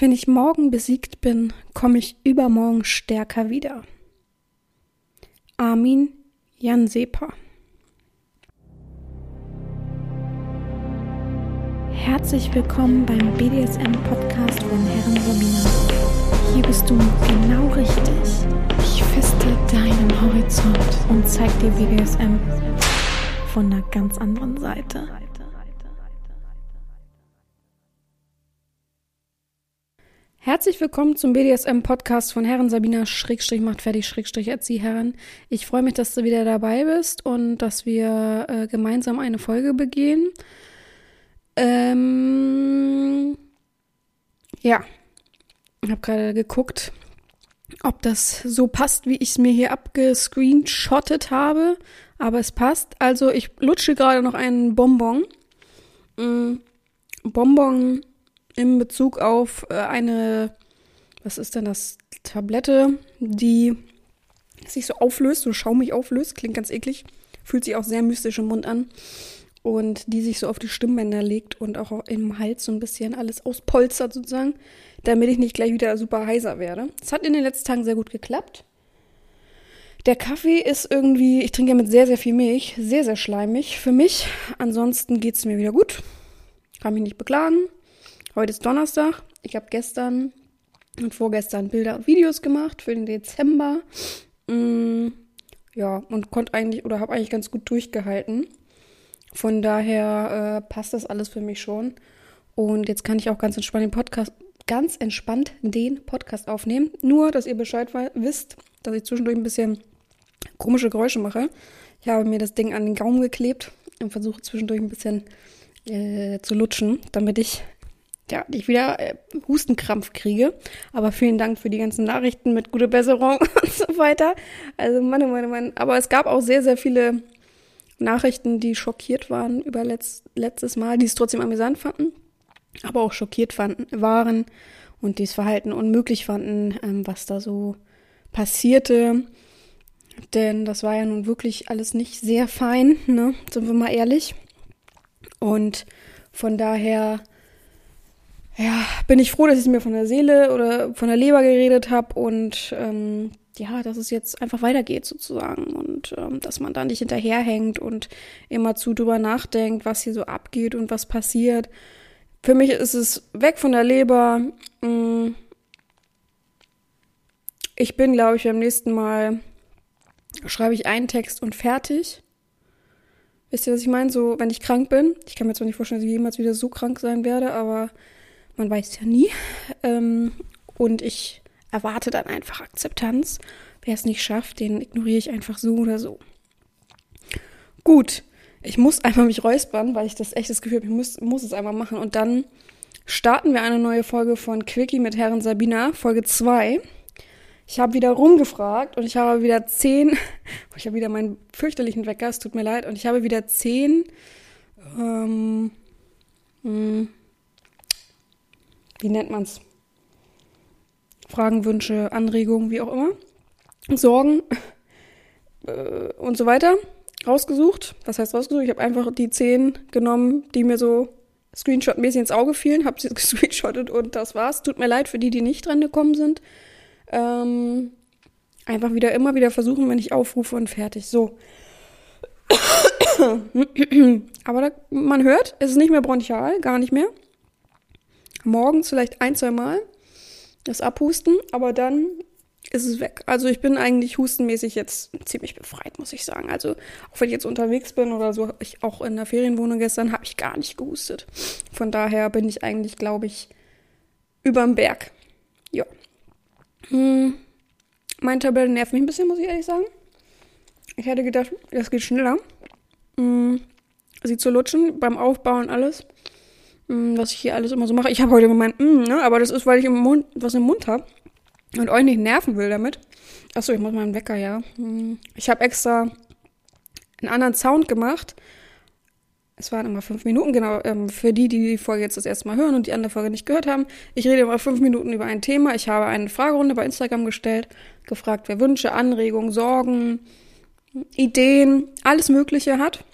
Wenn ich morgen besiegt bin, komme ich übermorgen stärker wieder. Armin Jansepa Herzlich willkommen beim BDSM-Podcast von Herren Romina. Hier bist du genau richtig. Ich feste deinen Horizont und zeig dir BDSM von einer ganz anderen Seite. Herzlich willkommen zum BDSM-Podcast von Herren Sabina Schrägstrich macht fertig Schrägstrich Erzieherin. Ich freue mich, dass du wieder dabei bist und dass wir äh, gemeinsam eine Folge begehen. Ähm, ja, ich habe gerade geguckt, ob das so passt, wie ich es mir hier abgescreenshottet habe. Aber es passt. Also ich lutsche gerade noch einen Bonbon. Mm, Bonbon in Bezug auf äh, eine, was ist denn das? Tablette, die sich so auflöst, so schaumig auflöst. Klingt ganz eklig. Fühlt sich auch sehr mystisch im Mund an. Und die sich so auf die Stimmbänder legt und auch im Hals so ein bisschen alles auspolstert sozusagen, damit ich nicht gleich wieder super heiser werde. Es hat in den letzten Tagen sehr gut geklappt. Der Kaffee ist irgendwie, ich trinke ja mit sehr, sehr viel Milch, sehr, sehr schleimig für mich. Ansonsten geht es mir wieder gut. Kann mich nicht beklagen. Heute ist Donnerstag. Ich habe gestern und vorgestern Bilder und Videos gemacht für den Dezember. Mm, ja, und konnte eigentlich oder habe eigentlich ganz gut durchgehalten. Von daher äh, passt das alles für mich schon. Und jetzt kann ich auch ganz entspannt den Podcast, ganz entspannt den Podcast aufnehmen. Nur, dass ihr Bescheid wisst, dass ich zwischendurch ein bisschen komische Geräusche mache. Ich habe mir das Ding an den Gaumen geklebt und versuche zwischendurch ein bisschen äh, zu lutschen, damit ich ja, ich wieder äh, Hustenkrampf kriege. Aber vielen Dank für die ganzen Nachrichten mit gute Besserung und so weiter. Also, Mann, oh Mann. Aber es gab auch sehr, sehr viele Nachrichten, die schockiert waren über letzt, letztes Mal, die es trotzdem amüsant fanden, aber auch schockiert fanden, waren und dieses Verhalten unmöglich fanden, ähm, was da so passierte. Denn das war ja nun wirklich alles nicht sehr fein, ne? Sind wir mal ehrlich. Und von daher ja, bin ich froh, dass ich mir von der Seele oder von der Leber geredet habe und ähm, ja, dass es jetzt einfach weitergeht sozusagen und ähm, dass man da nicht hinterherhängt und immer zu drüber nachdenkt, was hier so abgeht und was passiert. Für mich ist es weg von der Leber. Mm. Ich bin, glaube ich, beim nächsten Mal schreibe ich einen Text und fertig. Wisst ihr, was ich meine? So, wenn ich krank bin. Ich kann mir zwar nicht vorstellen, dass ich jemals wieder so krank sein werde, aber man weiß ja nie. Ähm, und ich erwarte dann einfach Akzeptanz. Wer es nicht schafft, den ignoriere ich einfach so oder so. Gut, ich muss einfach mich räuspern, weil ich das echt das Gefühl habe, ich muss, muss es einmal machen. Und dann starten wir eine neue Folge von Quickie mit Herren Sabina, Folge 2. Ich habe wieder rumgefragt und ich habe wieder zehn, ich habe wieder meinen fürchterlichen Wecker, es tut mir leid, und ich habe wieder zehn ähm, hm, wie nennt man's? Fragen, Wünsche, Anregungen, wie auch immer, Sorgen äh, und so weiter rausgesucht. Was heißt rausgesucht? Ich habe einfach die zehn genommen, die mir so Screenshot-mäßig ins Auge fielen, habe sie gescreenshottet und das war's. Tut mir leid für die, die nicht dran gekommen sind. Ähm, einfach wieder immer wieder versuchen, wenn ich aufrufe und fertig. So. Aber da, man hört, es ist nicht mehr bronchial, gar nicht mehr morgens vielleicht ein, zwei Mal das Abhusten, aber dann ist es weg. Also ich bin eigentlich hustenmäßig jetzt ziemlich befreit, muss ich sagen. Also auch wenn ich jetzt unterwegs bin oder so, ich auch in der Ferienwohnung gestern, habe ich gar nicht gehustet. Von daher bin ich eigentlich, glaube ich, überm Berg. Ja. Hm. Mein Tabellen nervt mich ein bisschen, muss ich ehrlich sagen. Ich hätte gedacht, das geht schneller. Hm. Sie zu lutschen beim Aufbauen alles. Mm, was ich hier alles immer so mache. Ich habe heute gemeint, mm, ne? aber das ist, weil ich im Mund, was im Mund habe und euch nicht nerven will damit. Achso, ich muss mal einen Wecker, ja. Mm, ich habe extra einen anderen Sound gemacht. Es waren immer fünf Minuten, genau, ähm, für die, die die Folge jetzt das erste Mal hören und die andere Folge nicht gehört haben. Ich rede immer fünf Minuten über ein Thema. Ich habe eine Fragerunde bei Instagram gestellt, gefragt, wer Wünsche, Anregungen, Sorgen, Ideen, alles Mögliche hat.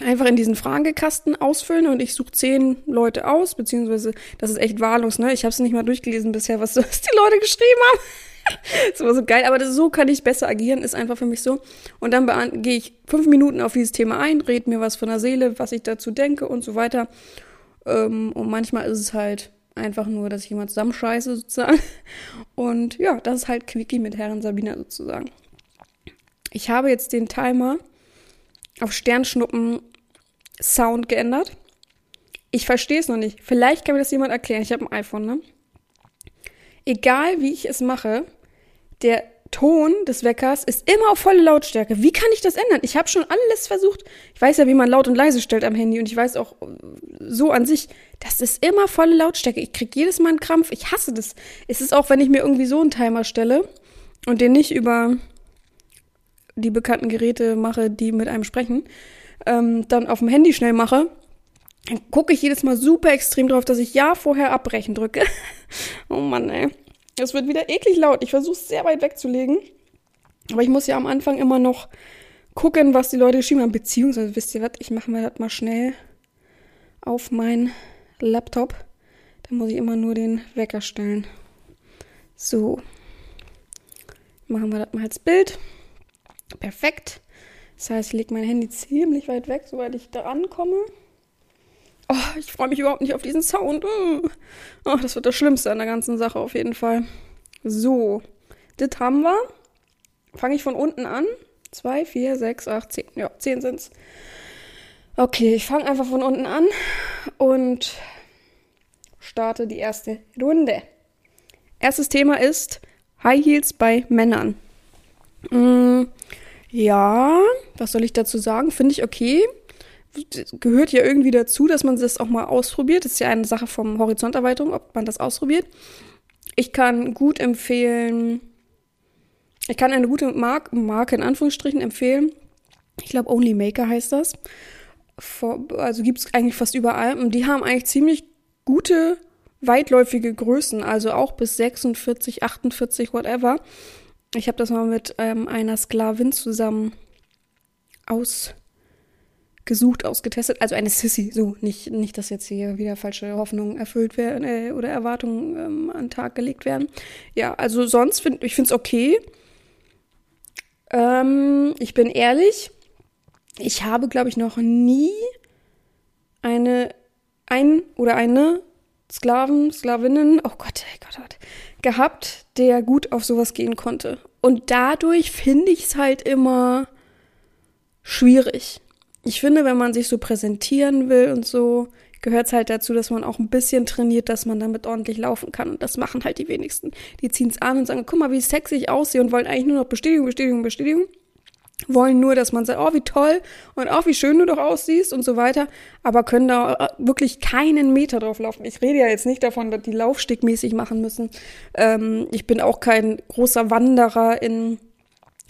Einfach in diesen Fragekasten ausfüllen und ich suche zehn Leute aus, beziehungsweise das ist echt wahllos, ne? Ich habe es nicht mal durchgelesen bisher, was, was die Leute geschrieben haben. das war so geil, aber das, so kann ich besser agieren, ist einfach für mich so. Und dann gehe ich fünf Minuten auf dieses Thema ein, rede mir was von der Seele, was ich dazu denke und so weiter. Ähm, und manchmal ist es halt einfach nur, dass ich jemand zusammenscheiße sozusagen. Und ja, das ist halt Quickie mit Herren Sabina sozusagen. Ich habe jetzt den Timer auf Sternschnuppen Sound geändert. Ich verstehe es noch nicht. Vielleicht kann mir das jemand erklären. Ich habe ein iPhone, ne? Egal wie ich es mache, der Ton des Weckers ist immer auf volle Lautstärke. Wie kann ich das ändern? Ich habe schon alles versucht. Ich weiß ja, wie man laut und leise stellt am Handy und ich weiß auch so an sich, das ist immer volle Lautstärke. Ich krieg jedes Mal einen Krampf. Ich hasse das. Es ist auch, wenn ich mir irgendwie so einen Timer stelle und den nicht über die bekannten Geräte mache, die mit einem sprechen, ähm, dann auf dem Handy schnell mache, dann gucke ich jedes Mal super extrem drauf, dass ich ja vorher abbrechen drücke. oh Mann, ey. Es wird wieder eklig laut. Ich versuche es sehr weit wegzulegen. Aber ich muss ja am Anfang immer noch gucken, was die Leute geschrieben haben. Beziehungsweise, wisst ihr was, ich mache mir das mal schnell auf mein Laptop. Da muss ich immer nur den Wecker stellen. So. Machen wir das mal als Bild. Perfekt. Das heißt, ich lege mein Handy ziemlich weit weg, soweit ich da ankomme. Oh, ich freue mich überhaupt nicht auf diesen Sound. Oh, das wird das Schlimmste an der ganzen Sache auf jeden Fall. So, das haben wir. Fange ich von unten an. 2, 4, 6, 8, 10. Ja, 10 sind's. Okay, ich fange einfach von unten an und starte die erste Runde. Erstes Thema ist High Heels bei Männern. Mm, ja, was soll ich dazu sagen? Finde ich okay gehört ja irgendwie dazu, dass man das auch mal ausprobiert. Das ist ja eine Sache vom Horizonterweiterung, ob man das ausprobiert. Ich kann gut empfehlen, ich kann eine gute Mark Marke in Anführungsstrichen empfehlen. Ich glaube, Only Maker heißt das. also gibt es eigentlich fast überall. Und die haben eigentlich ziemlich gute, weitläufige Größen. Also auch bis 46, 48, whatever. Ich habe das mal mit ähm, einer Sklavin zusammen aus gesucht, ausgetestet. Also eine Sissy, so nicht, nicht, dass jetzt hier wieder falsche Hoffnungen erfüllt werden äh, oder Erwartungen ähm, an den Tag gelegt werden. Ja, also sonst finde ich es okay. Ähm, ich bin ehrlich, ich habe, glaube ich, noch nie eine ein oder eine Sklaven, Sklavinnen, oh Gott, oh Gott, oh Gott, gehabt, der gut auf sowas gehen konnte. Und dadurch finde ich es halt immer schwierig ich finde, wenn man sich so präsentieren will und so, gehört es halt dazu, dass man auch ein bisschen trainiert, dass man damit ordentlich laufen kann. Und das machen halt die wenigsten. Die ziehen es an und sagen, guck mal, wie sexy ich aussehe und wollen eigentlich nur noch Bestätigung, Bestätigung, Bestätigung. Wollen nur, dass man sagt, oh, wie toll und auch oh, wie schön du doch aussiehst und so weiter, aber können da äh, wirklich keinen Meter drauf laufen. Ich rede ja jetzt nicht davon, dass die laufstegmäßig machen müssen. Ähm, ich bin auch kein großer Wanderer in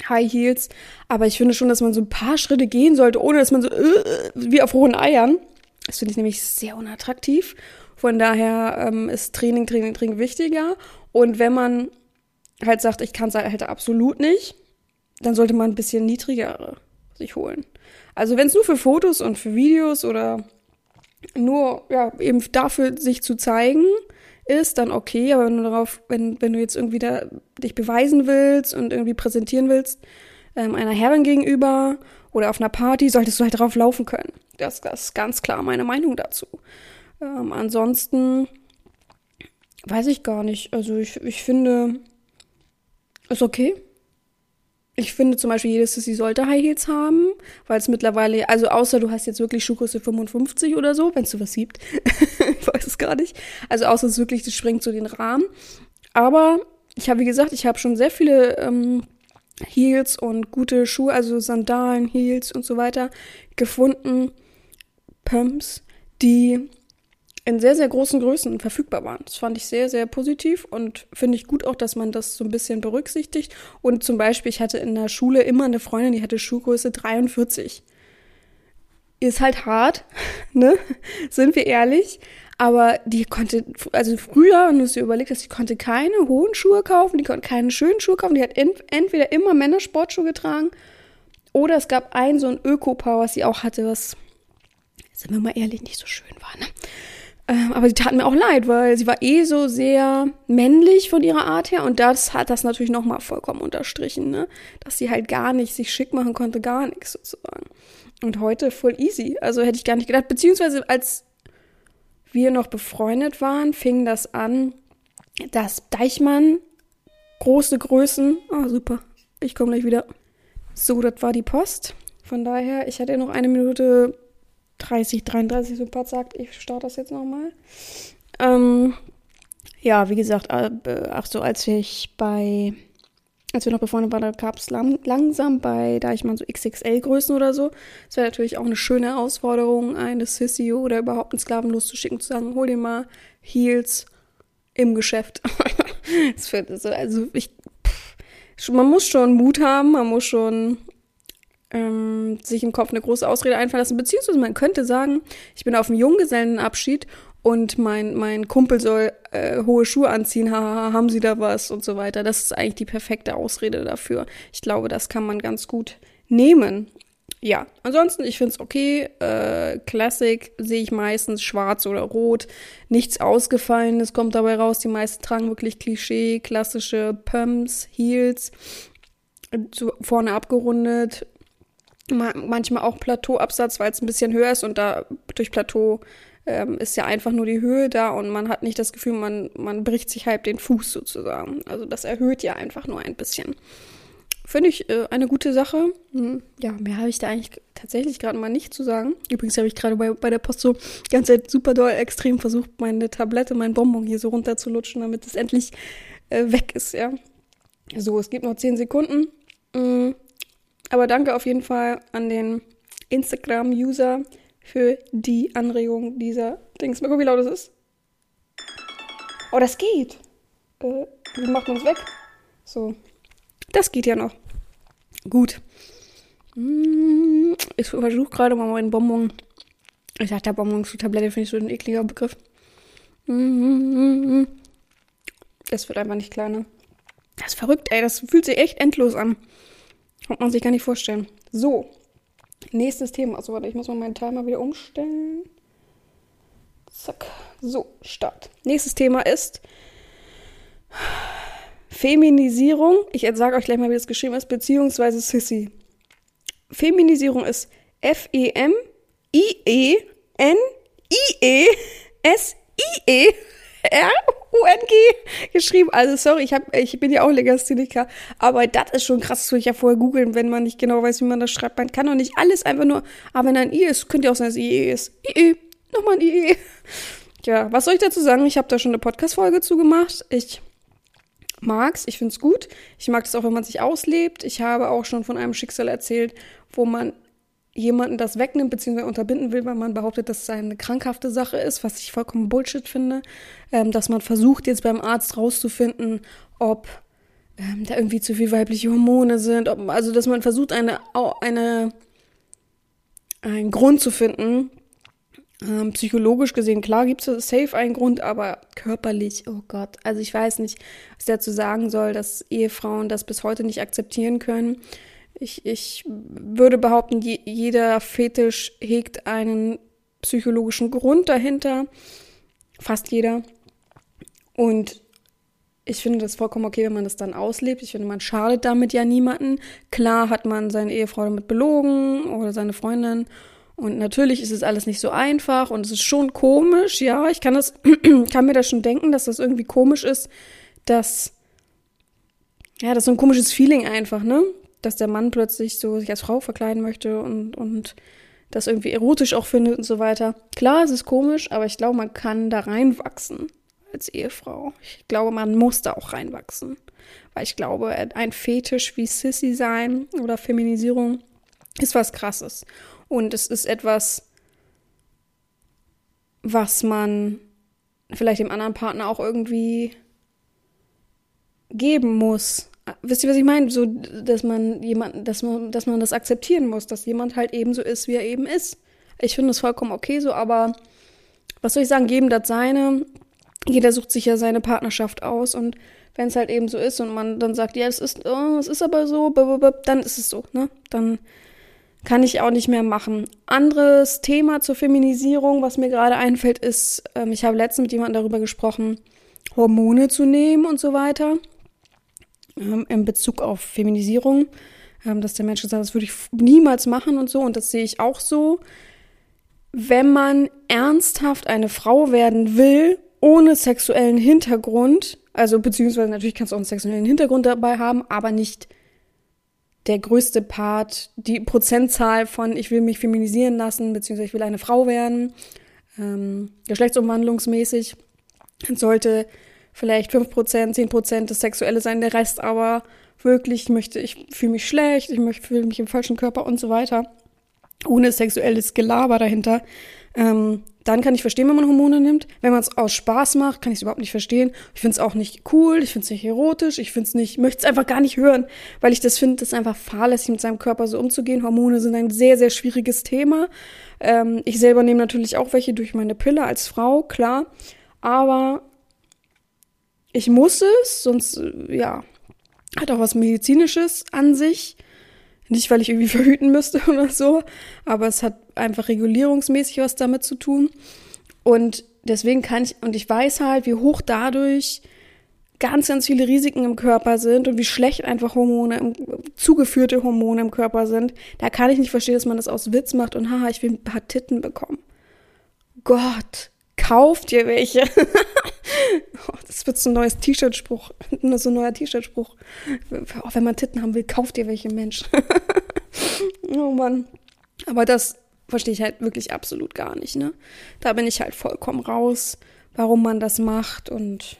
High Heels. Aber ich finde schon, dass man so ein paar Schritte gehen sollte, ohne dass man so äh, wie auf hohen Eiern. Das finde ich nämlich sehr unattraktiv. Von daher ähm, ist Training, Training, Training wichtiger. Und wenn man halt sagt, ich kann es halt absolut nicht, dann sollte man ein bisschen niedrigere sich holen. Also wenn es nur für Fotos und für Videos oder nur ja eben dafür sich zu zeigen, ist, dann okay, aber wenn du darauf, wenn, wenn du jetzt irgendwie da dich beweisen willst und irgendwie präsentieren willst, ähm, einer Herrin gegenüber oder auf einer Party, solltest du halt drauf laufen können. Das, das ist ganz klar meine Meinung dazu. Ähm, ansonsten weiß ich gar nicht. Also ich, ich finde, ist okay. Ich finde zum Beispiel, jedes Sissy sollte High Heels haben, weil es mittlerweile, also außer du hast jetzt wirklich Schuhgröße 55 oder so, wenn es sowas gibt. ich weiß es gar nicht. Also außer es wirklich, das sprengt so den Rahmen. Aber ich habe, wie gesagt, ich habe schon sehr viele ähm, Heels und gute Schuhe, also Sandalen, Heels und so weiter gefunden. Pumps, die in sehr, sehr großen Größen verfügbar waren. Das fand ich sehr, sehr positiv und finde ich gut auch, dass man das so ein bisschen berücksichtigt. Und zum Beispiel, ich hatte in der Schule immer eine Freundin, die hatte Schuhgröße 43. Ist halt hart, ne? Sind wir ehrlich. Aber die konnte, also früher, wenn du es dir überlegt hast, die konnte keine hohen Schuhe kaufen, die konnte keine schönen Schuhe kaufen, die hat entweder immer Männersportschuhe getragen oder es gab ein so ein Öko-Paar, was sie auch hatte, was sind wir mal ehrlich, nicht so schön war, ne? Ähm, aber sie tat mir auch leid, weil sie war eh so sehr männlich von ihrer Art her und das hat das natürlich nochmal vollkommen unterstrichen, ne? Dass sie halt gar nicht sich schick machen konnte, gar nichts sozusagen. Und heute voll easy. Also hätte ich gar nicht gedacht. Beziehungsweise als wir noch befreundet waren, fing das an, dass Deichmann große Größen. Ah, oh, super. Ich komme gleich wieder. So, das war die Post. Von daher, ich hatte noch eine Minute 30, 33, so Pat sagt, ich starte das jetzt nochmal. Ähm, ja, wie gesagt, äh, ach so, als ich bei, als wir noch befreundet waren, da gab es lang, langsam bei, da ich mal so XXL-Größen oder so. Es wäre natürlich auch eine schöne Herausforderung, eine Sissy oder überhaupt einen Sklaven loszuschicken, zu sagen, hol dir mal Heels im Geschäft. also ich, pff, man muss schon Mut haben, man muss schon ähm, sich im Kopf eine große Ausrede einfallen lassen. Beziehungsweise man könnte sagen, ich bin auf einem Junggesellenabschied und mein, mein Kumpel soll äh, hohe Schuhe anziehen, haha, haben Sie da was und so weiter. Das ist eigentlich die perfekte Ausrede dafür. Ich glaube, das kann man ganz gut nehmen. Ja, ansonsten, ich finde es okay. Äh, Classic sehe ich meistens schwarz oder rot. Nichts Ausgefallenes kommt dabei raus. Die meisten tragen wirklich Klischee, klassische Pumps, Heels, so vorne abgerundet, manchmal auch Plateauabsatz, weil es ein bisschen höher ist und da durch Plateau ähm, ist ja einfach nur die Höhe da und man hat nicht das Gefühl, man, man bricht sich halb den Fuß sozusagen. Also das erhöht ja einfach nur ein bisschen. Finde ich äh, eine gute Sache. Hm, ja, mehr habe ich da eigentlich tatsächlich gerade mal nicht zu sagen. Übrigens habe ich gerade bei, bei der Post so Zeit super doll extrem versucht, meine Tablette, mein Bonbon hier so runterzulutschen, damit es endlich äh, weg ist, ja. So, es gibt noch 10 Sekunden. Hm, aber danke auf jeden Fall an den Instagram-User für die Anregung dieser Dings. Mal gucken, wie laut es ist. Oh, das geht. Äh, wie macht man es weg? So. Das geht ja noch. Gut. Mm, ich versuche gerade mal meinen Bonbon. Ich dachte, Bonbon zu Tablette finde ich so ein ekliger Begriff. Das wird einfach nicht kleiner. Das ist verrückt, ey. Das fühlt sich echt endlos an. Kann man sich gar nicht vorstellen. So, nächstes Thema. Also warte, ich muss mal meinen Timer wieder umstellen. Zack. So, Start. Nächstes Thema ist Feminisierung. Ich sage euch gleich mal, wie das geschrieben ist, beziehungsweise Sissy. Feminisierung ist F-E-M-I-E-N-I-E-S-I-E. R-U-N-G geschrieben. Also sorry, ich, hab, ich bin ja auch Legastheniker, aber das ist schon krass, das würde ich ja vorher googeln, wenn man nicht genau weiß, wie man das schreibt. Man kann doch nicht alles einfach nur, aber wenn ein I ist, könnte ja auch sein, dass IE ist. IE, nochmal ein IE. Ja, was soll ich dazu sagen? Ich habe da schon eine Podcast-Folge zugemacht. Ich mag's, ich find's gut. Ich mag es auch, wenn man sich auslebt. Ich habe auch schon von einem Schicksal erzählt, wo man jemanden das wegnimmt bzw. unterbinden will, weil man behauptet, dass es eine krankhafte Sache ist, was ich vollkommen Bullshit finde, ähm, dass man versucht jetzt beim Arzt rauszufinden, ob ähm, da irgendwie zu viel weibliche Hormone sind, ob, also dass man versucht eine eine einen Grund zu finden. Ähm, psychologisch gesehen, klar gibt es safe einen Grund, aber körperlich, oh Gott, also ich weiß nicht, was dazu sagen soll, dass Ehefrauen das bis heute nicht akzeptieren können. Ich, ich würde behaupten, je, jeder Fetisch hegt einen psychologischen Grund dahinter. Fast jeder. Und ich finde das vollkommen okay, wenn man das dann auslebt. Ich finde, man schadet damit ja niemanden. Klar hat man seine Ehefrau damit belogen oder seine Freundin. Und natürlich ist es alles nicht so einfach und es ist schon komisch, ja. Ich kann das, kann mir das schon denken, dass das irgendwie komisch ist, dass, ja, das ist so ein komisches Feeling einfach, ne? Dass der Mann plötzlich so sich als Frau verkleiden möchte und, und das irgendwie erotisch auch findet und so weiter. Klar, es ist komisch, aber ich glaube, man kann da reinwachsen als Ehefrau. Ich glaube, man muss da auch reinwachsen. Weil ich glaube, ein Fetisch wie Sissy sein oder Feminisierung ist was krasses. Und es ist etwas, was man vielleicht dem anderen Partner auch irgendwie geben muss wisst ihr, was ich meine? So, dass man jemanden, dass man, dass man das akzeptieren muss, dass jemand halt eben so ist, wie er eben ist. Ich finde das vollkommen okay so, aber was soll ich sagen, jedem das seine. Jeder sucht sich ja seine Partnerschaft aus und wenn es halt eben so ist und man dann sagt, ja, es ist, oh, es ist aber so, dann ist es so, ne? Dann kann ich auch nicht mehr machen. Anderes Thema zur Feminisierung, was mir gerade einfällt, ist, ähm, ich habe letztens mit jemandem darüber gesprochen, Hormone zu nehmen und so weiter. Ähm, in Bezug auf Feminisierung. Ähm, dass der Mensch sagt, das würde ich niemals machen und so. Und das sehe ich auch so. Wenn man ernsthaft eine Frau werden will, ohne sexuellen Hintergrund, also beziehungsweise natürlich kannst du auch einen sexuellen Hintergrund dabei haben, aber nicht der größte Part, die Prozentzahl von ich will mich feminisieren lassen, beziehungsweise ich will eine Frau werden, ähm, geschlechtsumwandlungsmäßig, sollte vielleicht 5%, 10% das Sexuelle sein, der Rest aber wirklich, ich möchte, ich fühle mich schlecht, ich möchte, fühle mich im falschen Körper und so weiter, ohne sexuelles Gelaber dahinter, ähm, dann kann ich verstehen, wenn man Hormone nimmt. Wenn man es aus Spaß macht, kann ich es überhaupt nicht verstehen. Ich finde es auch nicht cool, ich finde es nicht erotisch, ich finde es nicht, möchte es einfach gar nicht hören, weil ich das finde, das ist einfach fahrlässig, mit seinem Körper so umzugehen. Hormone sind ein sehr, sehr schwieriges Thema. Ähm, ich selber nehme natürlich auch welche durch meine Pille als Frau, klar. Aber ich muss es, sonst, äh, ja, hat auch was Medizinisches an sich. Nicht, weil ich irgendwie verhüten müsste oder so, aber es hat einfach regulierungsmäßig was damit zu tun. Und deswegen kann ich, und ich weiß halt, wie hoch dadurch ganz, ganz viele Risiken im Körper sind und wie schlecht einfach Hormone, zugeführte Hormone im Körper sind. Da kann ich nicht verstehen, dass man das aus Witz macht und haha, ich will ein paar Titten bekommen. Gott, kauft ihr welche. Oh, das wird so ein neues T-Shirt-Spruch. So ein neuer T-Shirt-Spruch. Auch wenn man Titten haben will, kauft ihr welche Mensch. oh Mann. Aber das verstehe ich halt wirklich absolut gar nicht, ne? Da bin ich halt vollkommen raus, warum man das macht und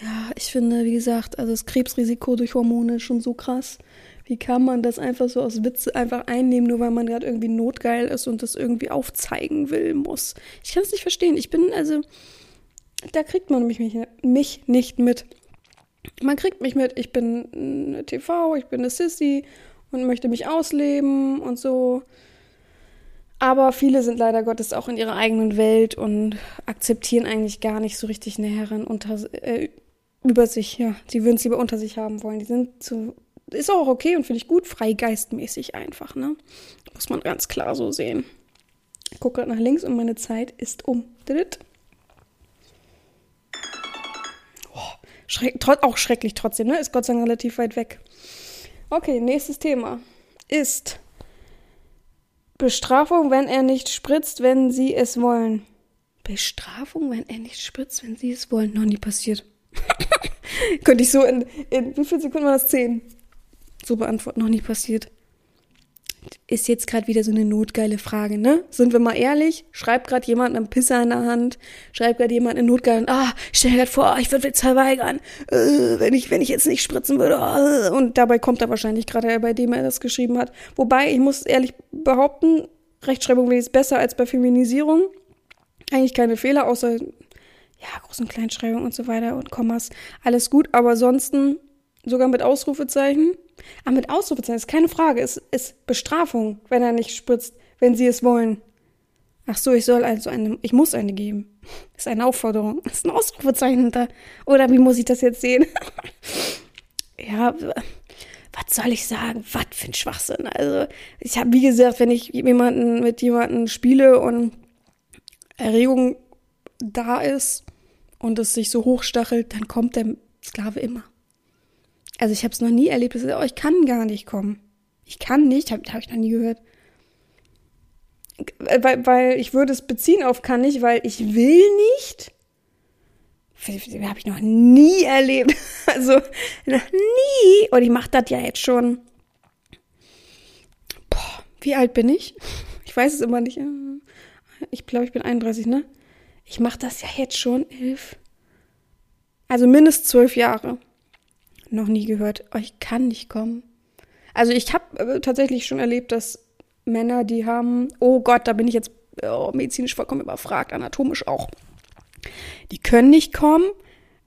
ja, ich finde, wie gesagt, also das Krebsrisiko durch Hormone ist schon so krass. Wie kann man das einfach so aus Witze einfach einnehmen, nur weil man gerade irgendwie notgeil ist und das irgendwie aufzeigen will, muss? Ich kann es nicht verstehen. Ich bin, also, da kriegt man mich, mich nicht mit. Man kriegt mich mit, ich bin eine TV, ich bin eine Sissy und möchte mich ausleben und so. Aber viele sind leider Gottes auch in ihrer eigenen Welt und akzeptieren eigentlich gar nicht so richtig eine Herren unter, äh, über sich, ja. Sie würden es lieber unter sich haben wollen. Die sind so, ist auch okay und finde ich gut, freigeistmäßig einfach, ne? Muss man ganz klar so sehen. Ich gucke gerade nach links und meine Zeit ist um. Dritt. Schreck, auch schrecklich trotzdem, ne? Ist Gott sei Dank relativ weit weg. Okay, nächstes Thema ist Bestrafung, wenn er nicht spritzt, wenn sie es wollen. Bestrafung, wenn er nicht spritzt, wenn sie es wollen. Noch nie passiert. Könnte ich so in, in wie viel Sekunden war das? Zehn. So beantworten. Noch nie passiert ist jetzt gerade wieder so eine notgeile Frage, ne? Sind wir mal ehrlich? Schreibt gerade jemand einen Pisser in der Hand, schreibt gerade jemand eine notgeile, ah, stell dir gerade vor, ich würde jetzt verweigern, äh, wenn ich, wenn ich jetzt nicht spritzen würde. Äh, und dabei kommt er wahrscheinlich gerade, bei dem er das geschrieben hat. Wobei, ich muss ehrlich behaupten, Rechtschreibung wäre jetzt besser als bei Feminisierung. Eigentlich keine Fehler, außer ja, Groß- und Kleinschreibung und so weiter und Kommas. Alles gut, aber ansonsten sogar mit Ausrufezeichen ah, mit Ausrufezeichen ist keine Frage. Es ist Bestrafung, wenn er nicht spritzt, wenn sie es wollen. Ach so, ich soll also eine, ich muss eine geben. Ist eine Aufforderung. Ist ein Ausrufezeichen hinter. Oder wie muss ich das jetzt sehen? ja, was soll ich sagen? Was für ein Schwachsinn. Also, ich habe, wie gesagt, wenn ich jemanden mit jemandem spiele und Erregung da ist und es sich so hochstachelt, dann kommt der Sklave immer. Also ich habe es noch nie erlebt, dass oh, ich kann gar nicht kommen. Ich kann nicht, habe hab ich noch nie gehört. Weil, weil ich würde es beziehen auf kann nicht, weil ich will nicht. Habe ich noch nie erlebt. Also noch nie. Und ich mache das ja jetzt schon. Boah, wie alt bin ich? Ich weiß es immer nicht. Ich glaube, ich bin 31, ne? Ich mache das ja jetzt schon elf. Also mindestens zwölf Jahre noch nie gehört, oh, ich kann nicht kommen. Also ich habe äh, tatsächlich schon erlebt, dass Männer, die haben, oh Gott, da bin ich jetzt oh, medizinisch vollkommen überfragt, anatomisch auch. Die können nicht kommen,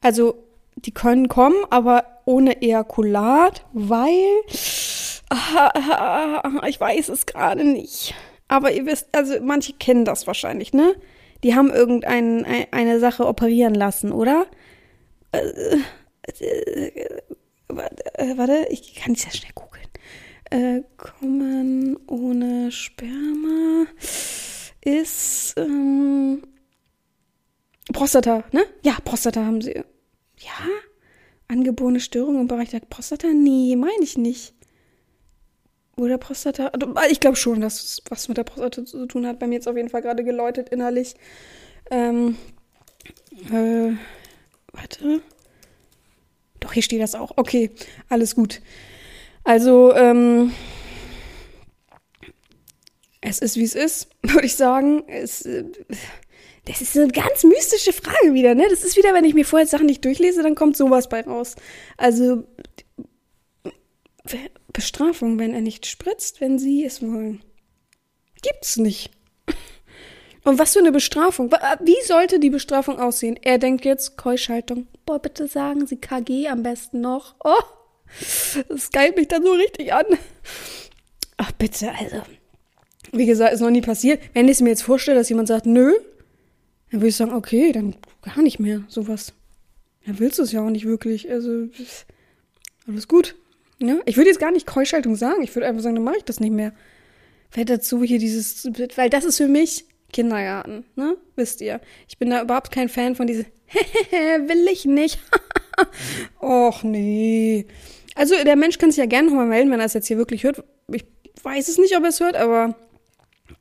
also die können kommen, aber ohne Ejakulat, weil ich weiß es gerade nicht. Aber ihr wisst, also manche kennen das wahrscheinlich, ne? Die haben irgendeine eine Sache operieren lassen, oder? Äh, warte, ich kann es ja schnell googeln. Äh, kommen ohne Sperma ist ähm, Prostata, ne? Ja, Prostata haben sie. Ja? Angeborene Störung im Bereich der Prostata? Nee, meine ich nicht. Oder Prostata? Also, ich glaube schon, dass es was mit der Prostata zu tun hat. Bei mir jetzt auf jeden Fall gerade geläutet innerlich. Ähm, äh, warte. Doch, hier steht das auch. Okay, alles gut. Also, ähm, es ist, wie es ist, würde ich sagen. Es, äh, das ist eine ganz mystische Frage wieder, ne? Das ist wieder, wenn ich mir vorher Sachen nicht durchlese, dann kommt sowas bei raus. Also, Bestrafung, wenn er nicht spritzt, wenn sie es wollen. Gibt's nicht. Und was für eine Bestrafung? Wie sollte die Bestrafung aussehen? Er denkt jetzt Keuschaltung. Boah, bitte sagen Sie KG am besten noch. Oh, das geilt mich dann so richtig an. Ach, bitte, also. Wie gesagt, ist noch nie passiert. Wenn ich es mir jetzt vorstelle, dass jemand sagt, nö, dann würde ich sagen, okay, dann gar nicht mehr sowas. Dann willst du es ja auch nicht wirklich. Also, alles gut. Ja? Ich würde jetzt gar nicht Keuschaltung sagen. Ich würde einfach sagen, dann mache ich das nicht mehr. Wer dazu hier dieses, weil das ist für mich Kindergarten, ne? Wisst ihr. Ich bin da überhaupt kein Fan von diesem, will ich nicht. Och nee. Also der Mensch kann sich ja gerne nochmal melden, wenn er es jetzt hier wirklich hört. Ich weiß es nicht, ob er es hört, aber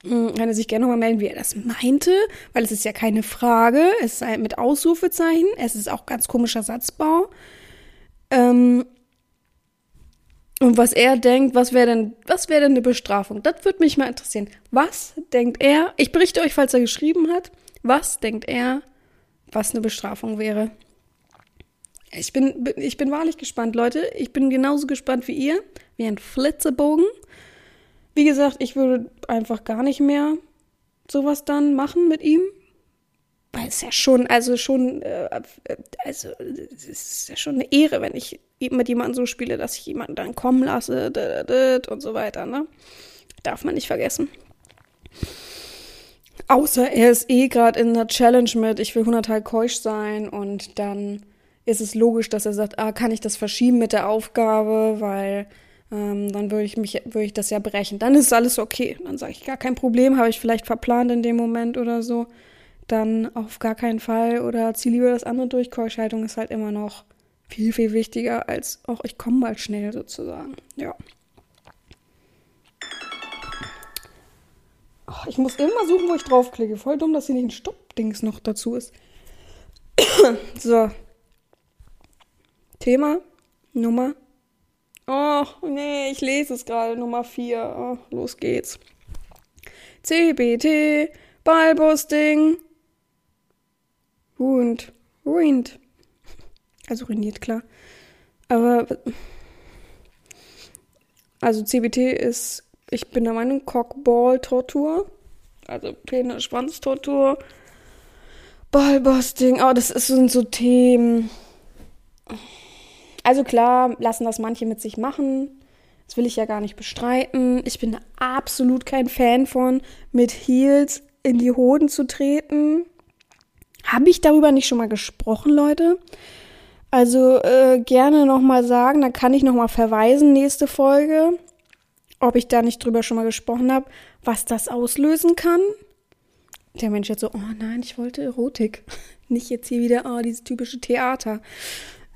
hm, kann er sich gerne nochmal melden, wie er das meinte, weil es ist ja keine Frage, es ist mit Ausrufezeichen, es ist auch ganz komischer Satzbau. Ähm, und was er denkt, was wäre denn, was wäre denn eine Bestrafung? Das würde mich mal interessieren. Was denkt er? Ich berichte euch, falls er geschrieben hat. Was denkt er, was eine Bestrafung wäre? Ich bin, ich bin wahrlich gespannt, Leute. Ich bin genauso gespannt wie ihr, wie ein Flitzebogen. Wie gesagt, ich würde einfach gar nicht mehr sowas dann machen mit ihm. Weil es ja schon, also schon, äh, also es ist ja schon eine Ehre, wenn ich mit jemandem so spiele, dass ich jemanden dann kommen lasse und so weiter, ne? Darf man nicht vergessen. Außer er ist eh gerade in einer Challenge mit, ich will 100 Teil keusch sein und dann ist es logisch, dass er sagt, ah, kann ich das verschieben mit der Aufgabe, weil ähm, dann würde ich mich, würde ich das ja brechen. Dann ist alles okay. Dann sage ich, gar kein Problem, habe ich vielleicht verplant in dem Moment oder so. Dann auf gar keinen Fall oder zieh lieber das andere durch. Keuschhaltung ist halt immer noch viel, viel wichtiger als auch ich komme mal schnell sozusagen. Ja. Ich muss immer suchen, wo ich draufklicke. Voll dumm, dass hier nicht ein Stoppdings noch dazu ist. so, Thema Nummer. Oh, nee, ich lese es gerade. Nummer 4. Oh, los geht's. CBT, Ballbusting. Ruined. Ruined. Also ruiniert, klar. Aber. Also CBT ist, ich bin der Meinung, Cockball-Tortur. Also Penis-Schwanz-Tortur. Ballbusting. Oh, das sind so Themen. Also klar, lassen das manche mit sich machen. Das will ich ja gar nicht bestreiten. Ich bin absolut kein Fan von, mit Heels in die Hoden zu treten. Habe ich darüber nicht schon mal gesprochen, Leute? Also äh, gerne nochmal sagen, da kann ich nochmal verweisen, nächste Folge, ob ich da nicht drüber schon mal gesprochen habe, was das auslösen kann. Der Mensch jetzt so, oh nein, ich wollte Erotik. Nicht jetzt hier wieder, oh, dieses typische Theater.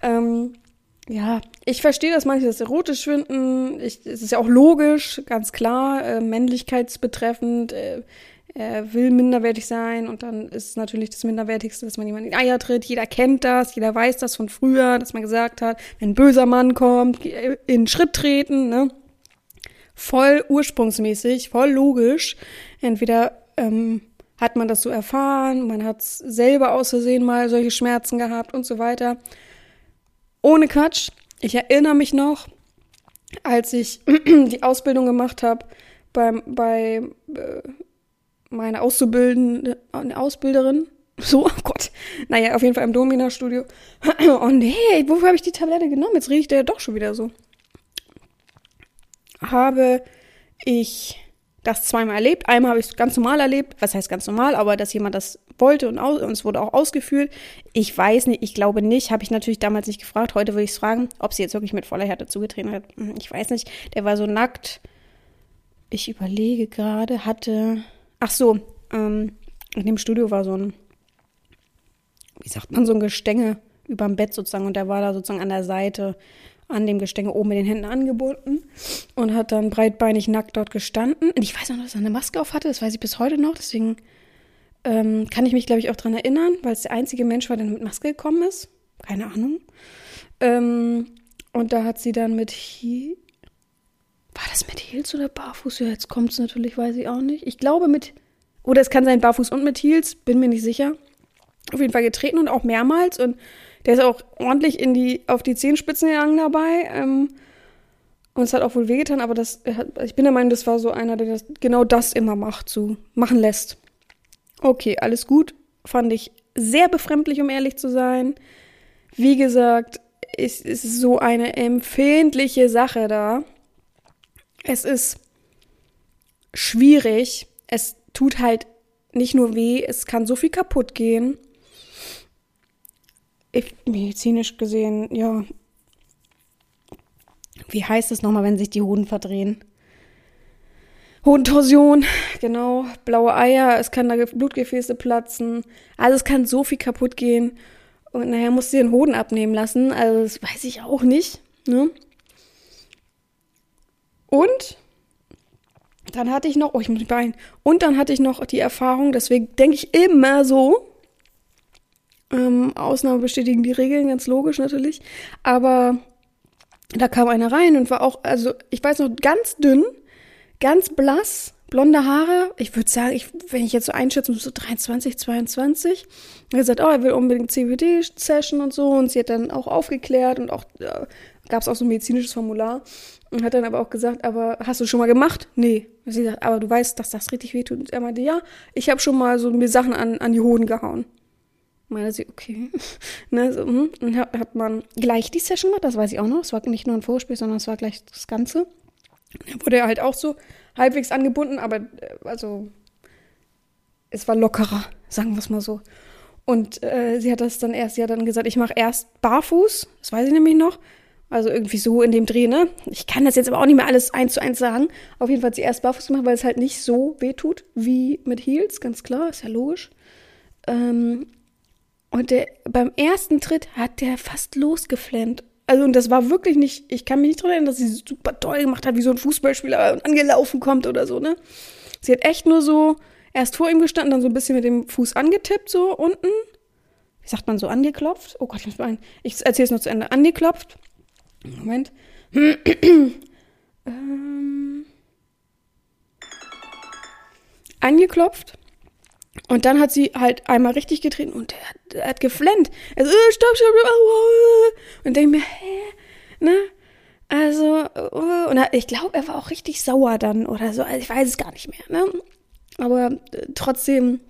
Ähm, ja, ich verstehe, dass manche das erotisch finden. Ich, es ist ja auch logisch, ganz klar, äh, männlichkeitsbetreffend. Äh, er will minderwertig sein und dann ist natürlich das Minderwertigste, dass man jemanden in die Eier tritt. Jeder kennt das, jeder weiß das von früher, dass man gesagt hat, wenn ein böser Mann kommt, in Schritt treten, ne? Voll ursprungsmäßig, voll logisch. Entweder ähm, hat man das so erfahren, man hat selber aus Versehen mal solche Schmerzen gehabt und so weiter. Ohne Quatsch. Ich erinnere mich noch, als ich die Ausbildung gemacht habe beim, bei äh, meiner Auszubildende, eine Ausbilderin. So, oh Gott. Naja, auf jeden Fall im Domina-Studio. Und hey, wofür habe ich die Tablette genommen? Jetzt riecht der doch schon wieder so. Habe ich das zweimal erlebt. Einmal habe ich es ganz normal erlebt. Was heißt ganz normal? Aber dass jemand das wollte und, aus, und es wurde auch ausgeführt. Ich weiß nicht, ich glaube nicht, habe ich natürlich damals nicht gefragt. Heute würde ich es fragen, ob sie jetzt wirklich mit voller Härte zugetreten hat. Hm, ich weiß nicht. Der war so nackt. Ich überlege gerade, hatte. Ach so, ähm, in dem Studio war so ein, wie sagt man, so ein Gestänge überm Bett sozusagen und der war da sozusagen an der Seite an dem Gestänge oben mit den Händen angebunden und hat dann breitbeinig nackt dort gestanden. Und ich weiß noch, dass er eine Maske auf hatte, das weiß ich bis heute noch, deswegen ähm, kann ich mich, glaube ich, auch daran erinnern, weil es der einzige Mensch war, der mit Maske gekommen ist. Keine Ahnung. Ähm, und da hat sie dann mit He War das mit Heels oder Barfuß? Ja, jetzt kommt es natürlich, weiß ich auch nicht. Ich glaube mit. Oder es kann sein Barfuß und mit Heels, bin mir nicht sicher. Auf jeden Fall getreten und auch mehrmals. Und der ist auch ordentlich in die, auf die Zehenspitzen gegangen dabei. Ähm, und es hat auch wohl wehgetan, aber das, ich bin der Meinung, das war so einer, der das, genau das immer macht, so machen lässt. Okay, alles gut. Fand ich sehr befremdlich, um ehrlich zu sein. Wie gesagt, es ist so eine empfindliche Sache da. Es ist schwierig. Es tut halt nicht nur weh, es kann so viel kaputt gehen medizinisch gesehen, ja. Wie heißt es nochmal, wenn sich die Hoden verdrehen? Hodentorsion, genau, blaue Eier, es kann da Blutgefäße platzen. Also es kann so viel kaputt gehen. Und nachher musst du den Hoden abnehmen lassen. Also das weiß ich auch nicht. Ne? Und dann hatte ich noch, oh, ich muss mich beeilen. Und dann hatte ich noch die Erfahrung, deswegen denke ich immer so, ähm, Ausnahmen bestätigen die Regeln, ganz logisch natürlich. Aber da kam einer rein und war auch, also ich weiß noch, ganz dünn, ganz blass, blonde Haare. Ich würde sagen, ich, wenn ich jetzt so einschätze, so 23, 22. Er gesagt, oh, er will unbedingt CBD-Session und so. Und sie hat dann auch aufgeklärt und auch äh, gab es auch so ein medizinisches Formular. Und hat dann aber auch gesagt, aber hast du schon mal gemacht? Nee. Sie sagt, aber du weißt, dass das richtig wehtut. Und er meinte, ja, ich habe schon mal so mir Sachen an, an die Hoden gehauen meinte sie, okay. ne, so, hm. Und hat, hat man gleich die Session gemacht, das weiß ich auch noch. Es war nicht nur ein Vorspiel, sondern es war gleich das Ganze. Da wurde er halt auch so halbwegs angebunden, aber äh, also es war lockerer, sagen wir es mal so. Und äh, sie hat das dann erst, sie hat dann gesagt, ich mache erst barfuß, das weiß ich nämlich noch. Also irgendwie so in dem Dreh, ne? Ich kann das jetzt aber auch nicht mehr alles eins zu eins sagen. Auf jeden Fall hat sie erst barfuß gemacht, weil es halt nicht so weh tut wie mit Heels, ganz klar, ist ja logisch. Ähm, und der, beim ersten Tritt hat der fast losgeflennt. Also, und das war wirklich nicht, ich kann mich nicht daran erinnern, dass sie super toll gemacht hat, wie so ein Fußballspieler angelaufen kommt oder so, ne? Sie hat echt nur so erst vor ihm gestanden, dann so ein bisschen mit dem Fuß angetippt, so unten. Wie sagt man so, angeklopft? Oh Gott, ich muss mal ein. Ich erzähle es nur zu Ende. Angeklopft. Moment. ähm. Angeklopft. Und dann hat sie halt einmal richtig getreten und er hat, hat geflennt. Er so, äh, stopp, stopp, stopp. Und denke mir, hä? Ne? Also, oh. und ich glaube, er war auch richtig sauer dann oder so. Also ich weiß es gar nicht mehr, ne? Aber äh, trotzdem,